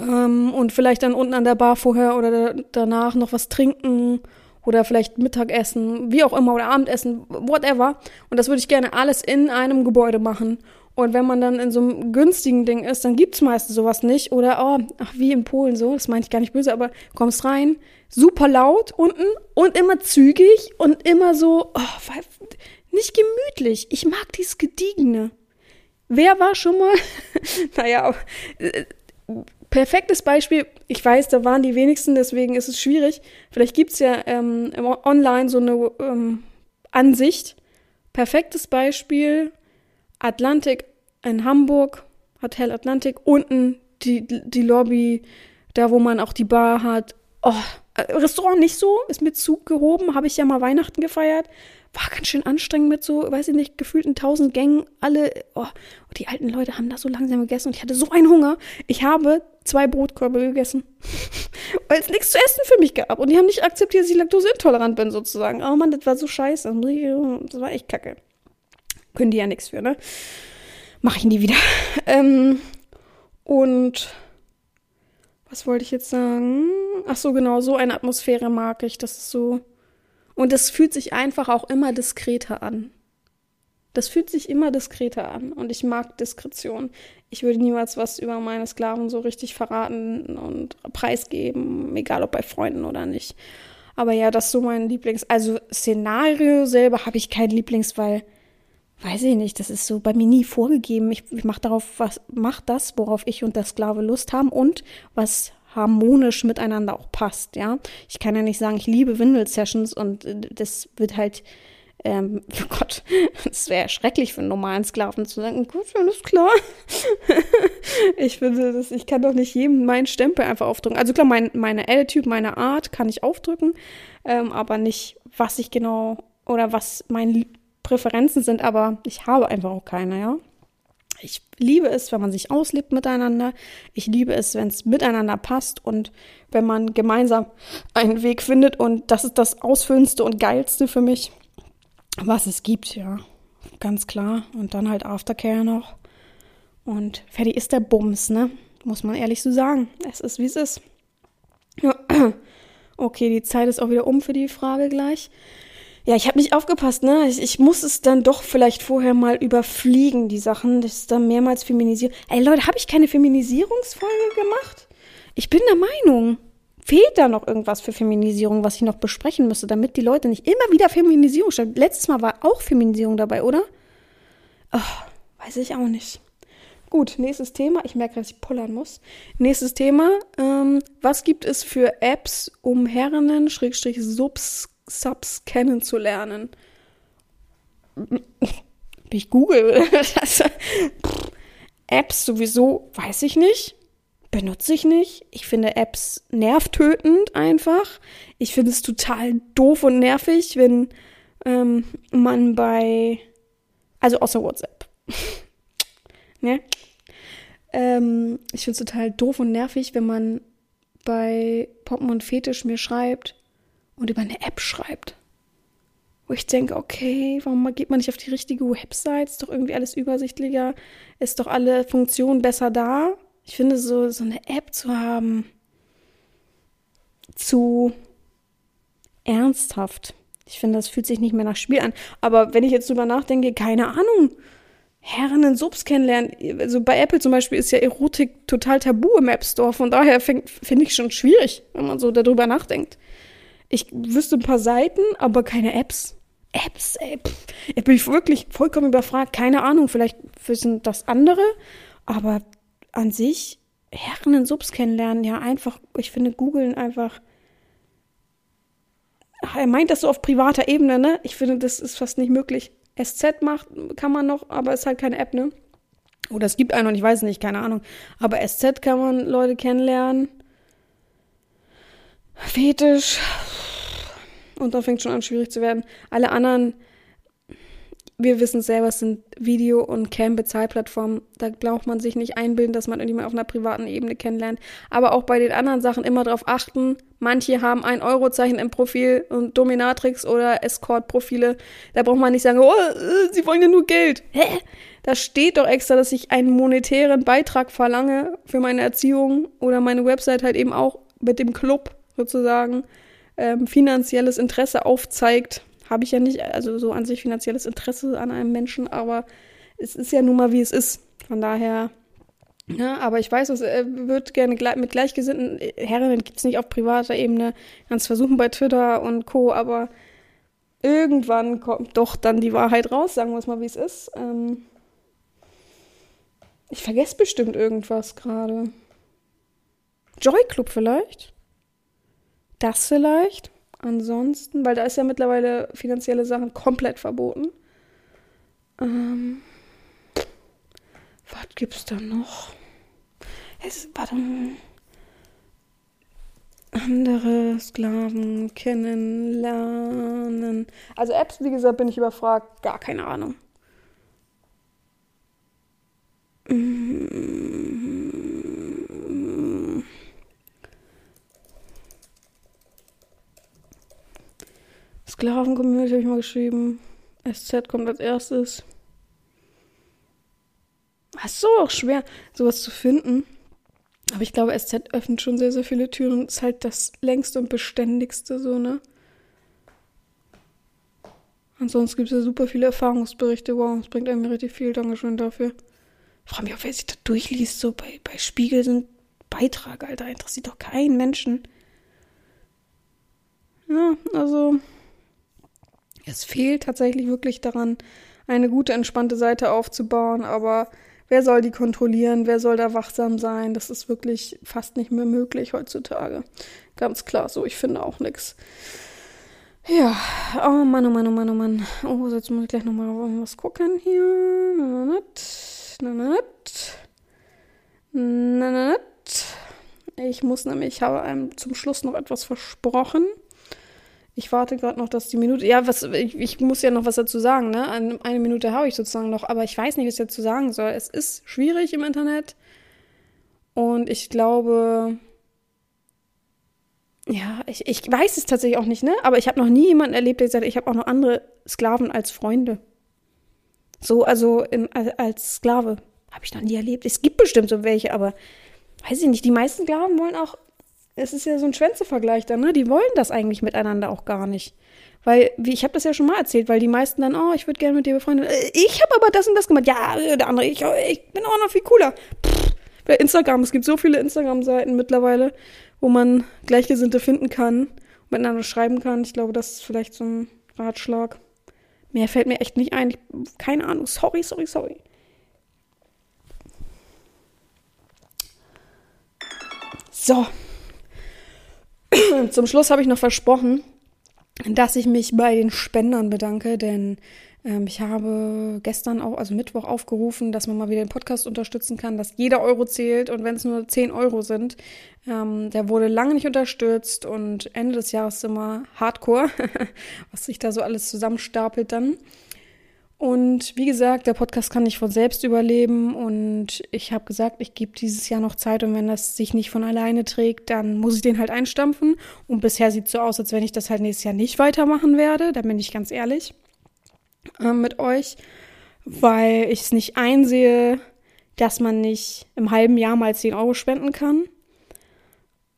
ähm, und vielleicht dann unten an der Bar vorher oder danach noch was trinken oder vielleicht Mittagessen, wie auch immer oder Abendessen, whatever und das würde ich gerne alles in einem Gebäude machen und wenn man dann in so einem günstigen Ding ist, dann gibt's meistens sowas nicht. Oder, oh, ach, wie in Polen so, das meine ich gar nicht böse, aber kommst rein, super laut unten und immer zügig und immer so, oh, nicht gemütlich. Ich mag dieses Gediegene. Wer war schon mal, naja, äh, perfektes Beispiel, ich weiß, da waren die wenigsten, deswegen ist es schwierig. Vielleicht gibt's ja ähm, online so eine ähm, Ansicht. Perfektes Beispiel, Atlantik in Hamburg, Hotel Atlantik, unten die, die Lobby, da wo man auch die Bar hat. Oh, Äh, Restaurant nicht so, ist mit Zug gehoben, habe ich ja mal Weihnachten gefeiert. War ganz schön anstrengend mit so, weiß ich nicht, gefühlten tausend Gängen. Alle, oh, die alten Leute haben da so langsam gegessen und ich hatte so einen Hunger. Ich habe zwei Brotkörbe gegessen, weil es nichts zu essen für mich gab. Und die haben nicht akzeptiert, dass ich laktoseintolerant bin, sozusagen. Oh Mann, das war so scheiße. Das war echt kacke. Können die ja nichts für, ne? Mach ich nie wieder. Ähm, und was wollte ich jetzt sagen? Ach so, genau, so eine Atmosphäre mag ich. Das ist so. Und es fühlt sich einfach auch immer diskreter an. Das fühlt sich immer diskreter an und ich mag Diskretion. Ich würde niemals was über meine Sklaven so richtig verraten und preisgeben, egal ob bei Freunden oder nicht. Aber ja, das ist so mein Lieblings. Also Szenario selber habe ich kein Lieblings, weil weiß ich nicht, das ist so bei mir nie vorgegeben. Ich, ich mache darauf was, mach das, worauf ich und der Sklave Lust haben und was harmonisch miteinander auch passt, ja. Ich kann ja nicht sagen, ich liebe Windel-Sessions und äh, das wird halt, ähm, oh Gott, es wäre schrecklich für einen normalen Sklaven zu sagen, gut, alles klar. ich finde das, ich kann doch nicht jedem meinen Stempel einfach aufdrücken. Also klar, mein, meine L-Typ, meine Art kann ich aufdrücken, ähm, aber nicht, was ich genau oder was mein Präferenzen sind, aber ich habe einfach auch keine, ja. Ich liebe es, wenn man sich auslebt miteinander. Ich liebe es, wenn es miteinander passt und wenn man gemeinsam einen Weg findet. Und das ist das Ausfüllendste und Geilste für mich, was es gibt, ja. Ganz klar. Und dann halt Aftercare noch. Und fertig ist der Bums, ne? Muss man ehrlich so sagen. Es ist, wie es ist. Okay, die Zeit ist auch wieder um für die Frage gleich. Ja, ich habe nicht aufgepasst, ne? Ich, ich, muss es dann doch vielleicht vorher mal überfliegen, die Sachen. Das ist dann mehrmals feminisiert. Ey Leute, habe ich keine Feminisierungsfolge gemacht? Ich bin der Meinung, fehlt da noch irgendwas für Feminisierung, was ich noch besprechen müsste, damit die Leute nicht immer wieder Feminisierung stellen. Letztes Mal war auch Feminisierung dabei, oder? Oh, weiß ich auch nicht. Gut, nächstes Thema. Ich merke, dass ich pullern muss. Nächstes Thema. Ähm, was gibt es für Apps, um Herren, Schrägstrich, Subs Subs kennenzulernen. Ich google. Apps sowieso, weiß ich nicht. Benutze ich nicht. Ich finde Apps nervtötend einfach. Ich finde es total doof und nervig, wenn ähm, man bei. Also außer WhatsApp. ne? Ähm, ich finde es total doof und nervig, wenn man bei Poppen und Fetisch mir schreibt, und über eine App schreibt. Wo ich denke, okay, warum geht man nicht auf die richtige Website? Ist doch irgendwie alles übersichtlicher, ist doch alle Funktionen besser da. Ich finde, so, so eine App zu haben, zu ernsthaft. Ich finde, das fühlt sich nicht mehr nach Spiel an. Aber wenn ich jetzt drüber nachdenke, keine Ahnung. Herren in Subs kennenlernen. Also bei Apple zum Beispiel ist ja Erotik total tabu im App Store. Von daher finde ich schon schwierig, wenn man so darüber nachdenkt. Ich wüsste ein paar Seiten, aber keine Apps. Apps, ey. Pff. Ich bin wirklich vollkommen überfragt. Keine Ahnung, vielleicht wissen das andere, aber an sich Herren in Subs kennenlernen, ja, einfach, ich finde, googeln einfach. Ach, er meint das so auf privater Ebene, ne? Ich finde, das ist fast nicht möglich. SZ macht, kann man noch, aber ist halt keine App, ne? Oder es gibt einen und ich weiß nicht, keine Ahnung. Aber SZ kann man Leute kennenlernen. Fetisch, und dann fängt schon an, schwierig zu werden. Alle anderen, wir wissen selber, es sind Video- und Cam-Bezahlplattformen. Da braucht man sich nicht einbilden, dass man irgendjemand auf einer privaten Ebene kennenlernt. Aber auch bei den anderen Sachen immer darauf achten. Manche haben ein Eurozeichen im Profil und Dominatrix oder Escort-Profile. Da braucht man nicht sagen, oh, äh, sie wollen ja nur Geld. Hä? Da steht doch extra, dass ich einen monetären Beitrag verlange für meine Erziehung oder meine Website halt eben auch mit dem Club sozusagen ähm, finanzielles Interesse aufzeigt, habe ich ja nicht, also so an sich finanzielles Interesse an einem Menschen, aber es ist ja nun mal, wie es ist. Von daher, ja, ne, aber ich weiß, es äh, wird gerne mit Gleichgesinnten äh, Herren gibt es nicht auf privater Ebene. Ganz versuchen bei Twitter und Co., aber irgendwann kommt doch dann die Wahrheit raus, sagen wir es mal, wie es ist. Ähm ich vergesse bestimmt irgendwas gerade. Joy Club vielleicht? Das vielleicht. Ansonsten, weil da ist ja mittlerweile finanzielle Sachen komplett verboten. Ähm, was gibt's da noch? Es, warte. Andere Sklaven kennenlernen. Also Apps, wie gesagt, bin ich überfragt. Gar keine Ahnung. Sklaven-Community habe ich mal geschrieben. SZ kommt als erstes. Ist so auch schwer, sowas zu finden. Aber ich glaube, SZ öffnet schon sehr, sehr viele Türen und ist halt das längste und beständigste so, ne? Ansonsten gibt es ja super viele Erfahrungsberichte. Wow, das bringt einem richtig viel. Dankeschön dafür. Ich frage mich auch, wer sich da durchliest. So bei, bei Spiegel sind Beitrag, Alter. Interessiert doch keinen Menschen. Ja, also. Es fehlt tatsächlich wirklich daran, eine gute, entspannte Seite aufzubauen. Aber wer soll die kontrollieren? Wer soll da wachsam sein? Das ist wirklich fast nicht mehr möglich heutzutage. Ganz klar so. Ich finde auch nichts. Ja, oh Mann, oh Mann, oh Mann, oh Mann. Oh, jetzt muss ich gleich nochmal was gucken hier. Nananat, nananat, nananat. Ich muss nämlich, ich habe einem zum Schluss noch etwas versprochen. Ich warte gerade noch, dass die Minute. Ja, was, ich, ich, muss ja noch was dazu sagen, ne? Eine Minute habe ich sozusagen noch, aber ich weiß nicht, was ich dazu sagen soll. Es ist schwierig im Internet. Und ich glaube, ja, ich, ich weiß es tatsächlich auch nicht, ne? Aber ich habe noch nie jemanden erlebt, der sagt, ich habe auch noch andere Sklaven als Freunde. So, also in, als Sklave. Habe ich noch nie erlebt. Es gibt bestimmt so welche, aber weiß ich nicht. Die meisten Sklaven wollen auch, es ist ja so ein Schwänzevergleich dann, ne? Die wollen das eigentlich miteinander auch gar nicht. Weil, wie ich habe das ja schon mal erzählt, weil die meisten dann, oh, ich würde gerne mit dir befreundet. Äh, ich habe aber das und das gemacht. Ja, der andere, ich, ich bin auch noch viel cooler. Pff, bei Instagram, es gibt so viele Instagram-Seiten mittlerweile, wo man Gleichgesinnte finden kann, miteinander schreiben kann. Ich glaube, das ist vielleicht so ein Ratschlag. Mehr fällt mir echt nicht ein. Ich, keine Ahnung. Sorry, sorry, sorry. So. Zum Schluss habe ich noch versprochen, dass ich mich bei den Spendern bedanke, denn ähm, ich habe gestern auch, also Mittwoch, aufgerufen, dass man mal wieder den Podcast unterstützen kann, dass jeder Euro zählt und wenn es nur 10 Euro sind. Ähm, der wurde lange nicht unterstützt und Ende des Jahres immer Hardcore, was sich da so alles zusammenstapelt dann. Und wie gesagt, der Podcast kann nicht von selbst überleben und ich habe gesagt, ich gebe dieses Jahr noch Zeit und wenn das sich nicht von alleine trägt, dann muss ich den halt einstampfen. Und bisher sieht es so aus, als wenn ich das halt nächstes Jahr nicht weitermachen werde, da bin ich ganz ehrlich äh, mit euch, weil ich es nicht einsehe, dass man nicht im halben Jahr mal 10 Euro spenden kann.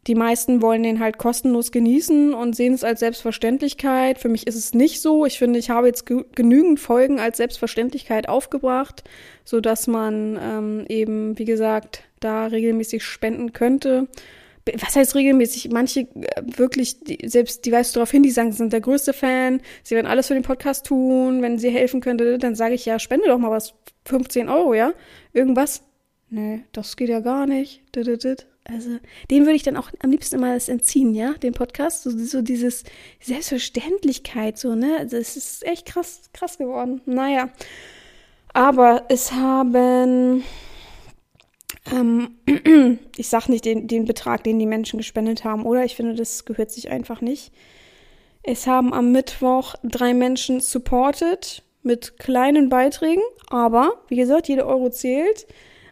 Die meisten wollen den halt kostenlos genießen und sehen es als Selbstverständlichkeit. Für mich ist es nicht so. Ich finde, ich habe jetzt genügend Folgen als Selbstverständlichkeit aufgebracht, so dass man ähm, eben, wie gesagt, da regelmäßig spenden könnte was heißt regelmäßig? Manche äh, wirklich, die, selbst die weist darauf hin, die sagen, sie sind der größte Fan, sie werden alles für den Podcast tun, wenn sie helfen könnte, dann sage ich ja, spende doch mal was, 15 Euro, ja? Irgendwas? Nee, das geht ja gar nicht. Also, dem würde ich dann auch am liebsten immer das entziehen, ja, den Podcast. So, so dieses Selbstverständlichkeit, so, ne? Also, es ist echt krass, krass geworden. Naja. Aber es haben ähm, ich sag nicht den, den Betrag, den die Menschen gespendet haben, oder? Ich finde, das gehört sich einfach nicht. Es haben am Mittwoch drei Menschen supported mit kleinen Beiträgen, aber wie gesagt, jeder Euro zählt.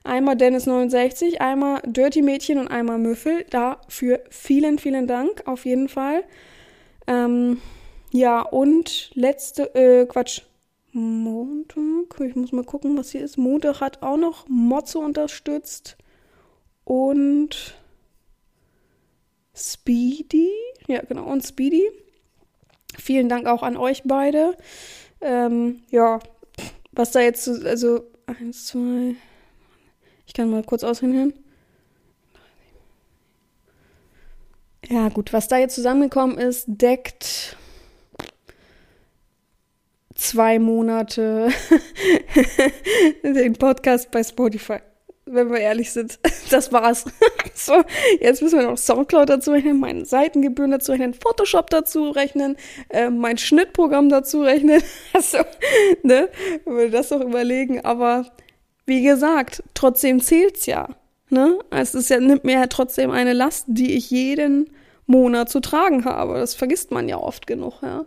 Einmal Dennis69, einmal Dirty Mädchen und einmal Müffel. Dafür vielen, vielen Dank, auf jeden Fall. Ähm, ja, und letzte, äh, Quatsch, Montag, ich muss mal gucken, was hier ist. Montag hat auch noch Mozzo unterstützt und Speedy. Ja, genau, und Speedy. Vielen Dank auch an euch beide. Ähm, ja, was da jetzt, also, eins, zwei, ich kann mal kurz ausrechnen. Ja, gut, was da jetzt zusammengekommen ist, deckt zwei Monate den Podcast bei Spotify. Wenn wir ehrlich sind. Das war's. so, jetzt müssen wir noch Soundcloud dazu rechnen, meine Seitengebühren dazu rechnen, Photoshop dazu rechnen, äh, mein Schnittprogramm dazu rechnen. also, ne? Wir das doch überlegen. Aber wie gesagt, trotzdem zählt's ja. Ne? Es ist ja, nimmt mir ja trotzdem eine Last, die ich jeden Monat zu tragen habe. Das vergisst man ja oft genug, ja.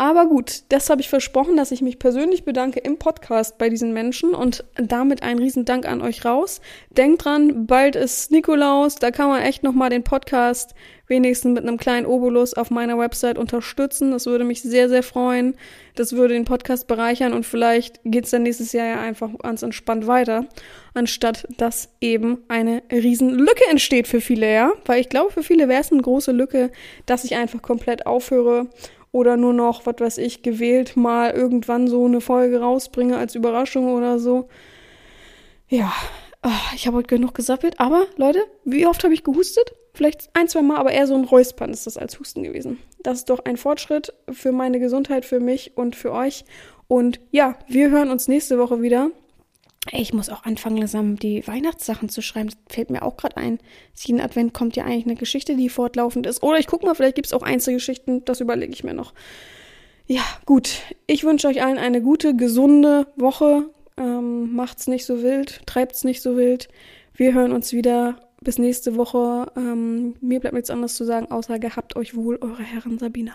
Aber gut, das habe ich versprochen, dass ich mich persönlich bedanke im Podcast bei diesen Menschen und damit einen riesen Dank an euch raus. Denkt dran, bald ist Nikolaus, da kann man echt nochmal den Podcast wenigstens mit einem kleinen Obolus auf meiner Website unterstützen. Das würde mich sehr, sehr freuen. Das würde den Podcast bereichern und vielleicht geht's dann nächstes Jahr ja einfach ganz entspannt weiter, anstatt dass eben eine riesen Lücke entsteht für viele, ja. Weil ich glaube, für viele wäre es eine große Lücke, dass ich einfach komplett aufhöre oder nur noch, was weiß ich, gewählt mal irgendwann so eine Folge rausbringe als Überraschung oder so. Ja, ah, ich habe heute genug gesappelt, aber Leute, wie oft habe ich gehustet? Vielleicht ein, zwei Mal, aber eher so ein Räuspern ist das als Husten gewesen. Das ist doch ein Fortschritt für meine Gesundheit, für mich und für euch. Und ja, wir hören uns nächste Woche wieder. Ich muss auch anfangen, langsam die Weihnachtssachen zu schreiben. Das fällt mir auch gerade ein. Jeden Advent kommt ja eigentlich eine Geschichte, die fortlaufend ist. Oder ich gucke mal, vielleicht gibt es auch Einzelgeschichten. Das überlege ich mir noch. Ja, gut. Ich wünsche euch allen eine gute, gesunde Woche. Ähm, macht's nicht so wild, treibt's nicht so wild. Wir hören uns wieder. Bis nächste Woche. Ähm, mir bleibt nichts anderes zu sagen, außer gehabt euch wohl, eure Herren Sabina.